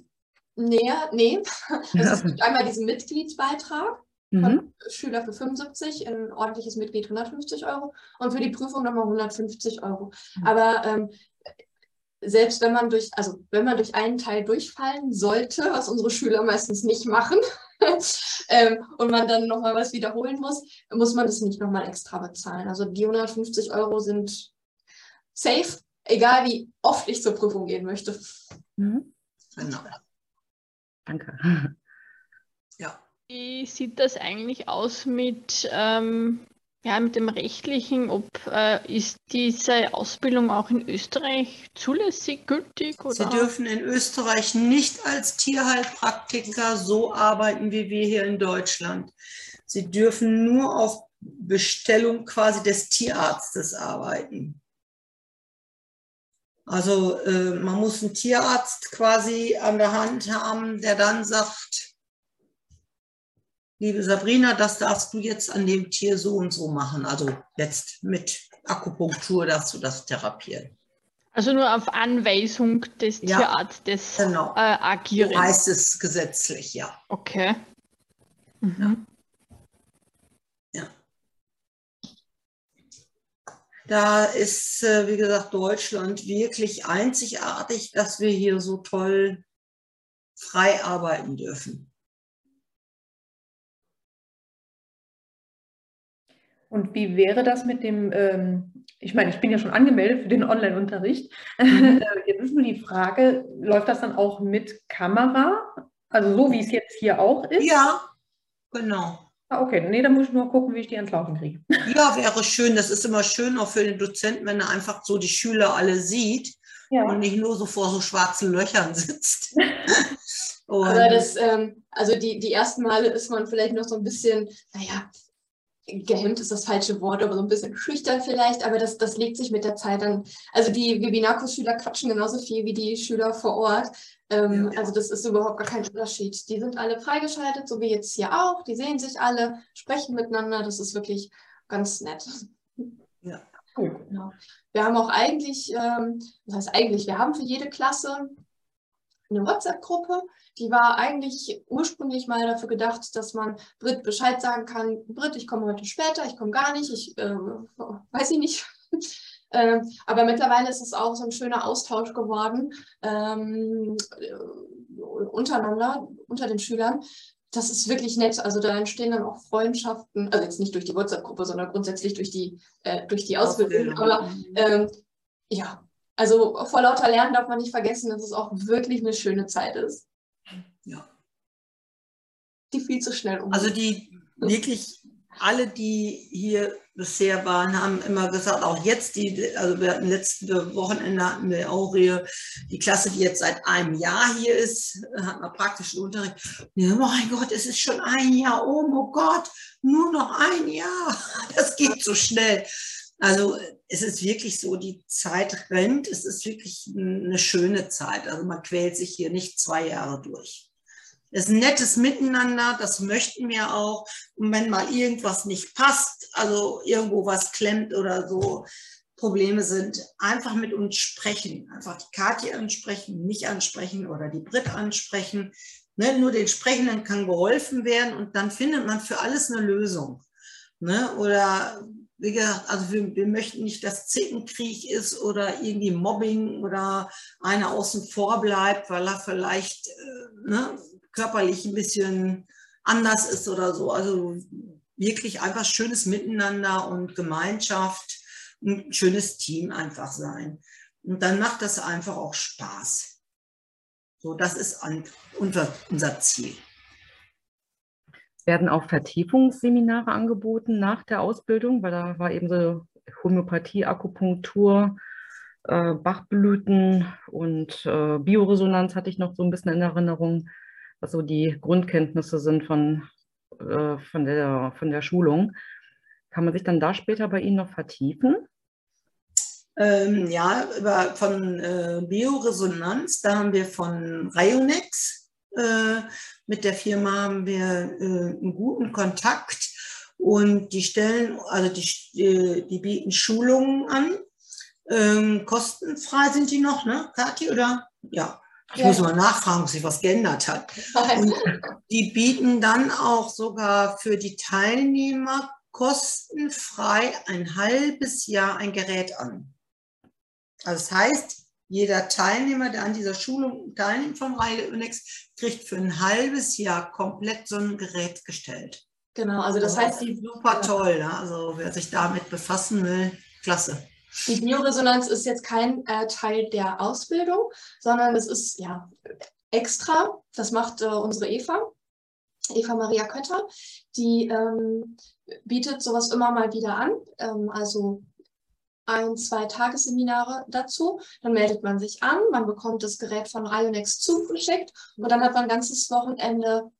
näher, nee. Es gibt einmal diesen Mitgliedsbeitrag. Mhm. Schüler für 75, ein ordentliches Mitglied 150 Euro und für die Prüfung nochmal 150 Euro. Mhm. Aber ähm, selbst wenn man durch, also wenn man durch einen Teil durchfallen sollte, was unsere Schüler meistens nicht machen, ähm, und man dann nochmal was wiederholen muss, muss man das nicht nochmal extra bezahlen. Also die 150 Euro sind safe, egal wie oft ich zur Prüfung gehen möchte. Mhm. Genau. Danke. Ja. Wie sieht das eigentlich aus mit ähm, ja, mit dem Rechtlichen, ob äh, ist diese Ausbildung auch in Österreich zulässig, gültig? Oder? Sie dürfen in Österreich nicht als Tierheilpraktiker so arbeiten wie wir hier in Deutschland. Sie dürfen nur auf Bestellung quasi des Tierarztes arbeiten. Also äh, man muss einen Tierarzt quasi an der Hand haben, der dann sagt, liebe Sabrina, das darfst du jetzt an dem Tier so und so machen. Also jetzt mit Akupunktur darfst du das therapieren. Also nur auf Anweisung des ja, Tierarztes genau. äh, agieren. So heißt es gesetzlich, ja. Okay. Mhm. Ja. Da ist, äh, wie gesagt, Deutschland wirklich einzigartig, dass wir hier so toll frei arbeiten dürfen. Und wie wäre das mit dem, ähm, ich meine, ich bin ja schon angemeldet für den Online-Unterricht. Mhm. Jetzt ist nur die Frage, läuft das dann auch mit Kamera? Also so wie es jetzt hier auch ist? Ja, genau. Ah, okay, nee, dann muss ich nur gucken, wie ich die ans Laufen kriege. Ja, wäre schön. Das ist immer schön auch für den Dozenten, wenn er einfach so die Schüler alle sieht ja. und nicht nur so vor so schwarzen Löchern sitzt. Aber das, ähm, also die, die ersten Male ist man vielleicht noch so ein bisschen, naja, gehemmt ist das falsche Wort, aber so ein bisschen schüchtern vielleicht, aber das, das legt sich mit der Zeit dann. Also die Webinarkurs-Schüler quatschen genauso viel wie die Schüler vor Ort. Ähm, ja. Also das ist überhaupt gar kein Unterschied. Die sind alle freigeschaltet, so wie jetzt hier auch. Die sehen sich alle, sprechen miteinander. Das ist wirklich ganz nett. Ja. Cool. Genau. Wir haben auch eigentlich, ähm, das heißt eigentlich, wir haben für jede Klasse eine WhatsApp-Gruppe. Die war eigentlich ursprünglich mal dafür gedacht, dass man Brit Bescheid sagen kann, Brit, ich komme heute später, ich komme gar nicht, ich äh, weiß ich nicht. ähm, aber mittlerweile ist es auch so ein schöner Austausch geworden ähm, untereinander, unter den Schülern. das ist wirklich nett. Also da entstehen dann auch Freundschaften, also jetzt nicht durch die WhatsApp-Gruppe, sondern grundsätzlich durch die, äh, durch die Ausbildung. Aber ähm, ja, also vor lauter Lernen darf man nicht vergessen, dass es auch wirklich eine schöne Zeit ist. Ja. Die viel zu schnell um. Also die wirklich alle, die hier bisher waren, haben immer gesagt, auch jetzt, die, also wir hatten letzte Wochenende hatten wir auch hier die Klasse, die jetzt seit einem Jahr hier ist, hat man praktischen Unterricht. Ja, mein Gott, es ist schon ein Jahr um, oh Gott, nur noch ein Jahr. Das geht so schnell. Also es ist wirklich so, die Zeit rennt, es ist wirklich eine schöne Zeit. Also man quält sich hier nicht zwei Jahre durch. Es ist ein nettes Miteinander, das möchten wir auch. Und wenn mal irgendwas nicht passt, also irgendwo was klemmt oder so, Probleme sind, einfach mit uns sprechen. Einfach die Kathi ansprechen, mich ansprechen oder die Brit ansprechen. Ne, nur den Sprechenden kann geholfen werden und dann findet man für alles eine Lösung. Ne? Oder wie gesagt, also wir, wir, möchten nicht, dass Zickenkrieg ist oder irgendwie Mobbing oder einer außen vor bleibt, weil er vielleicht äh, ne, körperlich ein bisschen anders ist oder so. Also wirklich einfach schönes Miteinander und Gemeinschaft, ein schönes Team einfach sein. Und dann macht das einfach auch Spaß. So, das ist unser, unser Ziel. Werden auch Vertiefungsseminare angeboten nach der Ausbildung, weil da war eben so Homöopathie, Akupunktur, äh, Bachblüten und äh, Bioresonanz hatte ich noch so ein bisschen in Erinnerung was so die Grundkenntnisse sind von, äh, von, der, von der Schulung. Kann man sich dann da später bei Ihnen noch vertiefen? Ähm, ja, über, von äh, Bioresonanz, da haben wir von Rionex, äh, mit der Firma haben wir äh, einen guten Kontakt und die stellen, also die, äh, die bieten Schulungen an. Ähm, kostenfrei sind die noch, ne, Kathi, oder? Ja, ich ja. muss mal nachfragen, ob sich was geändert hat. Und die bieten dann auch sogar für die Teilnehmer kostenfrei ein halbes Jahr ein Gerät an. Also das heißt, jeder Teilnehmer, der an dieser Schulung teilnimmt von Reihe Unex, kriegt für ein halbes Jahr komplett so ein Gerät gestellt. Genau, also das heißt, die super toll. Ne? Also wer sich damit befassen will, klasse. Die Bioresonanz ist jetzt kein äh, Teil der Ausbildung, sondern es ist ja extra. Das macht äh, unsere Eva, Eva Maria Kötter. Die ähm, bietet sowas immer mal wieder an. Ähm, also ein, zwei Tagesseminare dazu. Dann meldet man sich an, man bekommt das Gerät von Rionex zugeschickt und dann hat man ein ganzes Wochenende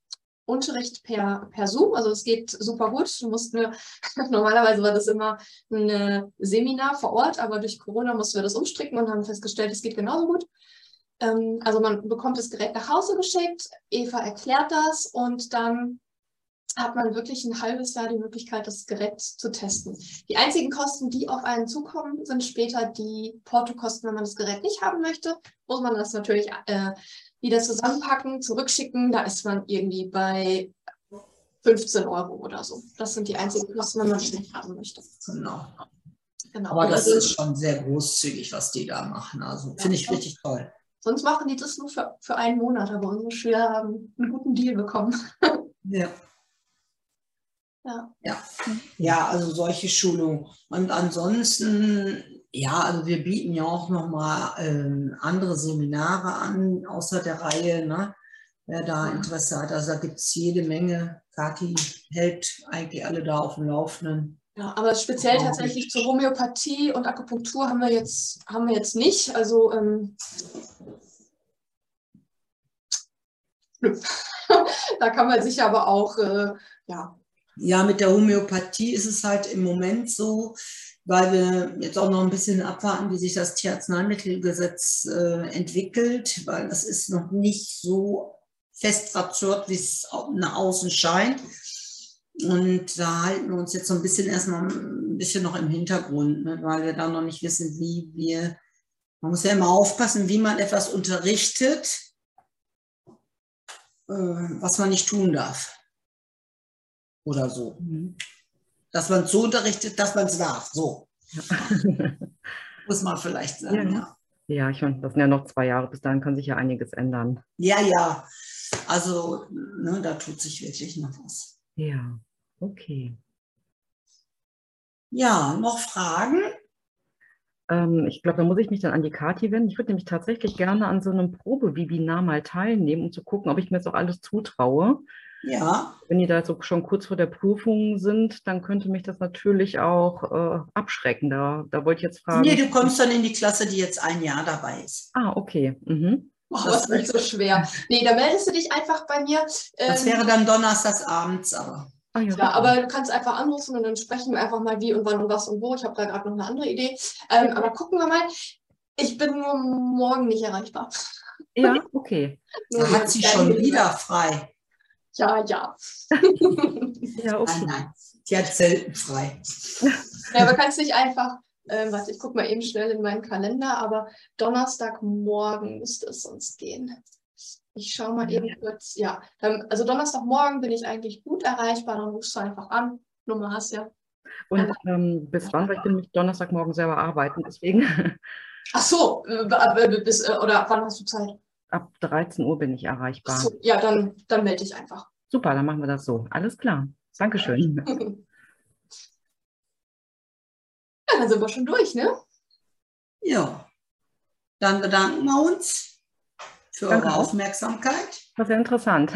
Unterricht per, per Zoom. Also es geht super gut. Du musst nur, normalerweise war das immer ein Seminar vor Ort, aber durch Corona mussten wir das umstricken und haben festgestellt, es geht genauso gut. Ähm, also man bekommt das Gerät nach Hause geschickt, Eva erklärt das und dann hat man wirklich ein halbes Jahr die Möglichkeit, das Gerät zu testen. Die einzigen Kosten, die auf einen zukommen, sind später die Portokosten, wenn man das Gerät nicht haben möchte. Muss man das natürlich äh, wieder zusammenpacken, zurückschicken. Da ist man irgendwie bei 15 Euro oder so. Das sind die einzigen Kosten, wenn man es nicht haben möchte. Genau. genau. Aber das also, ist schon sehr großzügig, was die da machen. Also finde ich richtig toll. Sonst machen die das nur für, für einen Monat, aber unsere Schüler haben einen guten Deal bekommen. ja. Ja. ja. Ja, also solche Schulungen. Und ansonsten, ja, also wir bieten ja auch nochmal ähm, andere Seminare an, außer der Reihe, ne? wer da Interesse hat. Also da gibt es jede Menge. Kathi hält eigentlich alle da auf dem Laufenden. Ja, aber speziell tatsächlich zur Homöopathie und Akupunktur haben wir jetzt, haben wir jetzt nicht. Also ähm, da kann man sich aber auch äh, ja, ja, mit der Homöopathie ist es halt im Moment so, weil wir jetzt auch noch ein bisschen abwarten, wie sich das Tierarzneimittelgesetz äh, entwickelt, weil das ist noch nicht so fest verzurrt, wie es nach außen scheint. Und da halten wir uns jetzt so ein bisschen erstmal ein bisschen noch im Hintergrund, ne, weil wir da noch nicht wissen, wie wir, man muss ja immer aufpassen, wie man etwas unterrichtet, äh, was man nicht tun darf oder so. Mhm. Dass man es so unterrichtet, dass man es darf. So. Muss man vielleicht sagen. Ja, ja. ja ich meine, das sind ja noch zwei Jahre. Bis dahin kann sich ja einiges ändern. Ja, ja. Also ne, da tut sich wirklich noch was. Ja, okay. Ja, noch Fragen? Ähm, ich glaube, da muss ich mich dann an die Kati wenden. Ich würde nämlich tatsächlich gerne an so einem Probewebinar mal teilnehmen, um zu gucken, ob ich mir das auch alles zutraue. Ja. Wenn die da so schon kurz vor der Prüfung sind, dann könnte mich das natürlich auch äh, abschrecken. Da, da wollte ich jetzt fragen. Nee, du kommst dann in die Klasse, die jetzt ein Jahr dabei ist. Ah, okay. Mhm. Oh, das ist nicht so schwer. Nee, da meldest du dich einfach bei mir. Das Ähm, wäre dann donnerstags abends, aber. Ah, ja, Ja, aber du kannst einfach anrufen und dann sprechen wir einfach mal wie und wann und was und wo. Ich habe da gerade noch eine andere Idee. Ähm, aber gucken wir mal. Ich bin nur morgen nicht erreichbar. ja, okay. Da hat sie schon wieder frei. Ja, ja. Ja, okay. Nein, nein. Die hat selten frei. ja, aber kannst nicht einfach, ähm, warte, ich gucke mal eben schnell in meinen Kalender, aber Donnerstagmorgen müsste es sonst gehen. Ich schaue mal eben kurz. Ja, dann, also Donnerstagmorgen bin ich eigentlich gut erreichbar, dann rufst du einfach an. Nummer hast ja. Und ähm, bis wann? Weil ich bin nämlich Donnerstagmorgen selber arbeiten, deswegen Ach so, äh, bis, äh, oder wann hast du Zeit? Ab 13 Uhr bin ich erreichbar. so, ja, dann, dann melde ich einfach. Super, dann machen wir das so. Alles klar. Dankeschön. Ja, dann sind wir schon durch, ne? Ja. Dann bedanken wir uns für Danke eure. Aufmerksamkeit. Das ist ja interessant.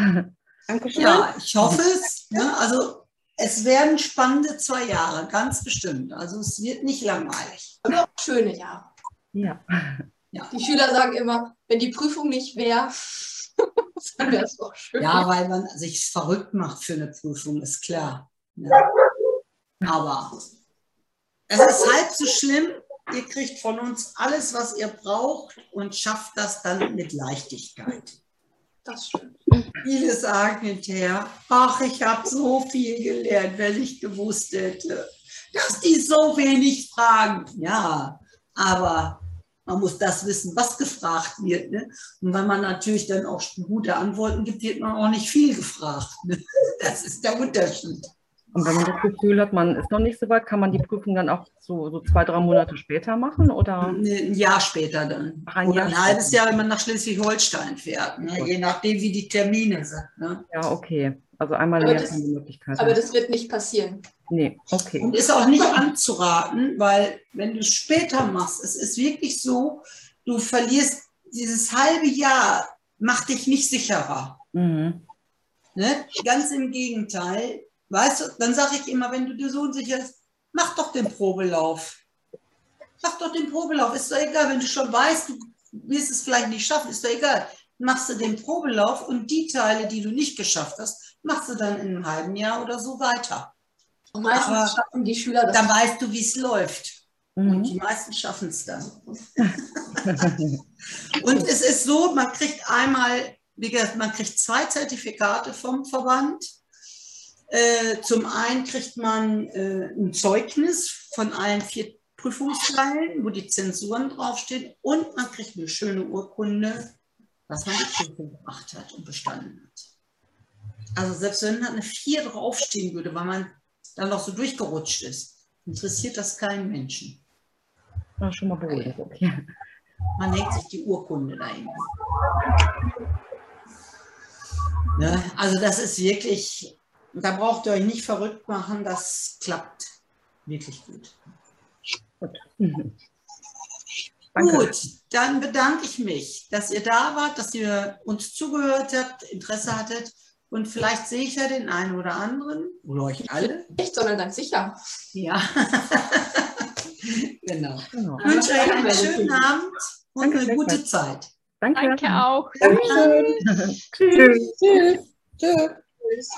Dankeschön. Ja, ich hoffe es. Ne? Also es werden spannende zwei Jahre, ganz bestimmt. Also es wird nicht langweilig. Aber auch schöne Jahre. Ja. Die Schüler sagen immer, wenn die Prüfung nicht wäre, dann wäre es auch schön. Ja, weil man sich verrückt macht für eine Prüfung, ist klar. Ne? Aber es ist halb so schlimm. Ihr kriegt von uns alles, was ihr braucht und schafft das dann mit Leichtigkeit. Das stimmt. Viele sagen hinterher, ach, ich habe so viel gelernt, wenn ich gewusst hätte, dass die so wenig fragen. Ja, aber man muss das wissen, was gefragt wird. Ne? Und wenn man natürlich dann auch gute Antworten gibt, wird man auch nicht viel gefragt. Ne? Das ist der Unterschied. Und wenn man das Gefühl hat, man ist noch nicht so weit, kann man die Prüfung dann auch so, so zwei, drei Monate später machen? Oder? Ein Jahr später dann. Ach, ein Oder Jahr ein halbes später. Jahr, wenn man nach Schleswig-Holstein fährt. Ne? Je nachdem, wie die Termine sind. Ne? Ja, okay. Also einmal Aber Jahr das- die Möglichkeit. Aber das wird nicht passieren. Nee, okay. Und ist auch nicht anzuraten, weil wenn du es später machst, es ist wirklich so, du verlierst dieses halbe Jahr, macht dich nicht sicherer. Mhm. Ne? Ganz im Gegenteil. Weißt du, dann sage ich immer, wenn du dir so unsicher bist, mach doch den Probelauf. Mach doch den Probelauf. Ist doch egal, wenn du schon weißt, du wirst es vielleicht nicht schaffen, ist doch egal. Machst du den Probelauf und die Teile, die du nicht geschafft hast, machst du dann in einem halben Jahr oder so weiter. Und meistens Aber schaffen die Schüler das. Dann weißt du, wie es läuft. Und Mhm. die meisten schaffen es dann. Und es ist so, man kriegt einmal, wie gesagt, man kriegt zwei Zertifikate vom Verband. Äh, zum einen kriegt man äh, ein Zeugnis von allen vier Prüfungsteilen, wo die Zensuren draufstehen. Und man kriegt eine schöne Urkunde, dass man die Prüfung gemacht hat und bestanden hat. Also selbst wenn da eine 4 draufstehen würde, weil man dann noch so durchgerutscht ist, interessiert das keinen Menschen. Ja, schon mal beruhigt. Okay. Man hängt sich die Urkunde dahin. Ne? Also das ist wirklich, da braucht ihr euch nicht verrückt machen, das klappt wirklich gut. Mhm. Danke. Gut, dann bedanke ich mich, dass ihr da wart, dass ihr uns zugehört habt, Interesse hattet und vielleicht sehe ich ja den einen oder anderen oder euch alle. Nicht, sondern ganz sicher. Ja, genau. Genau. Ich wünsche euch einen schönen Abend und Danke, eine gute. Zeit. Danke. Danke auch. Tschüss. Tschüss. Tschüss.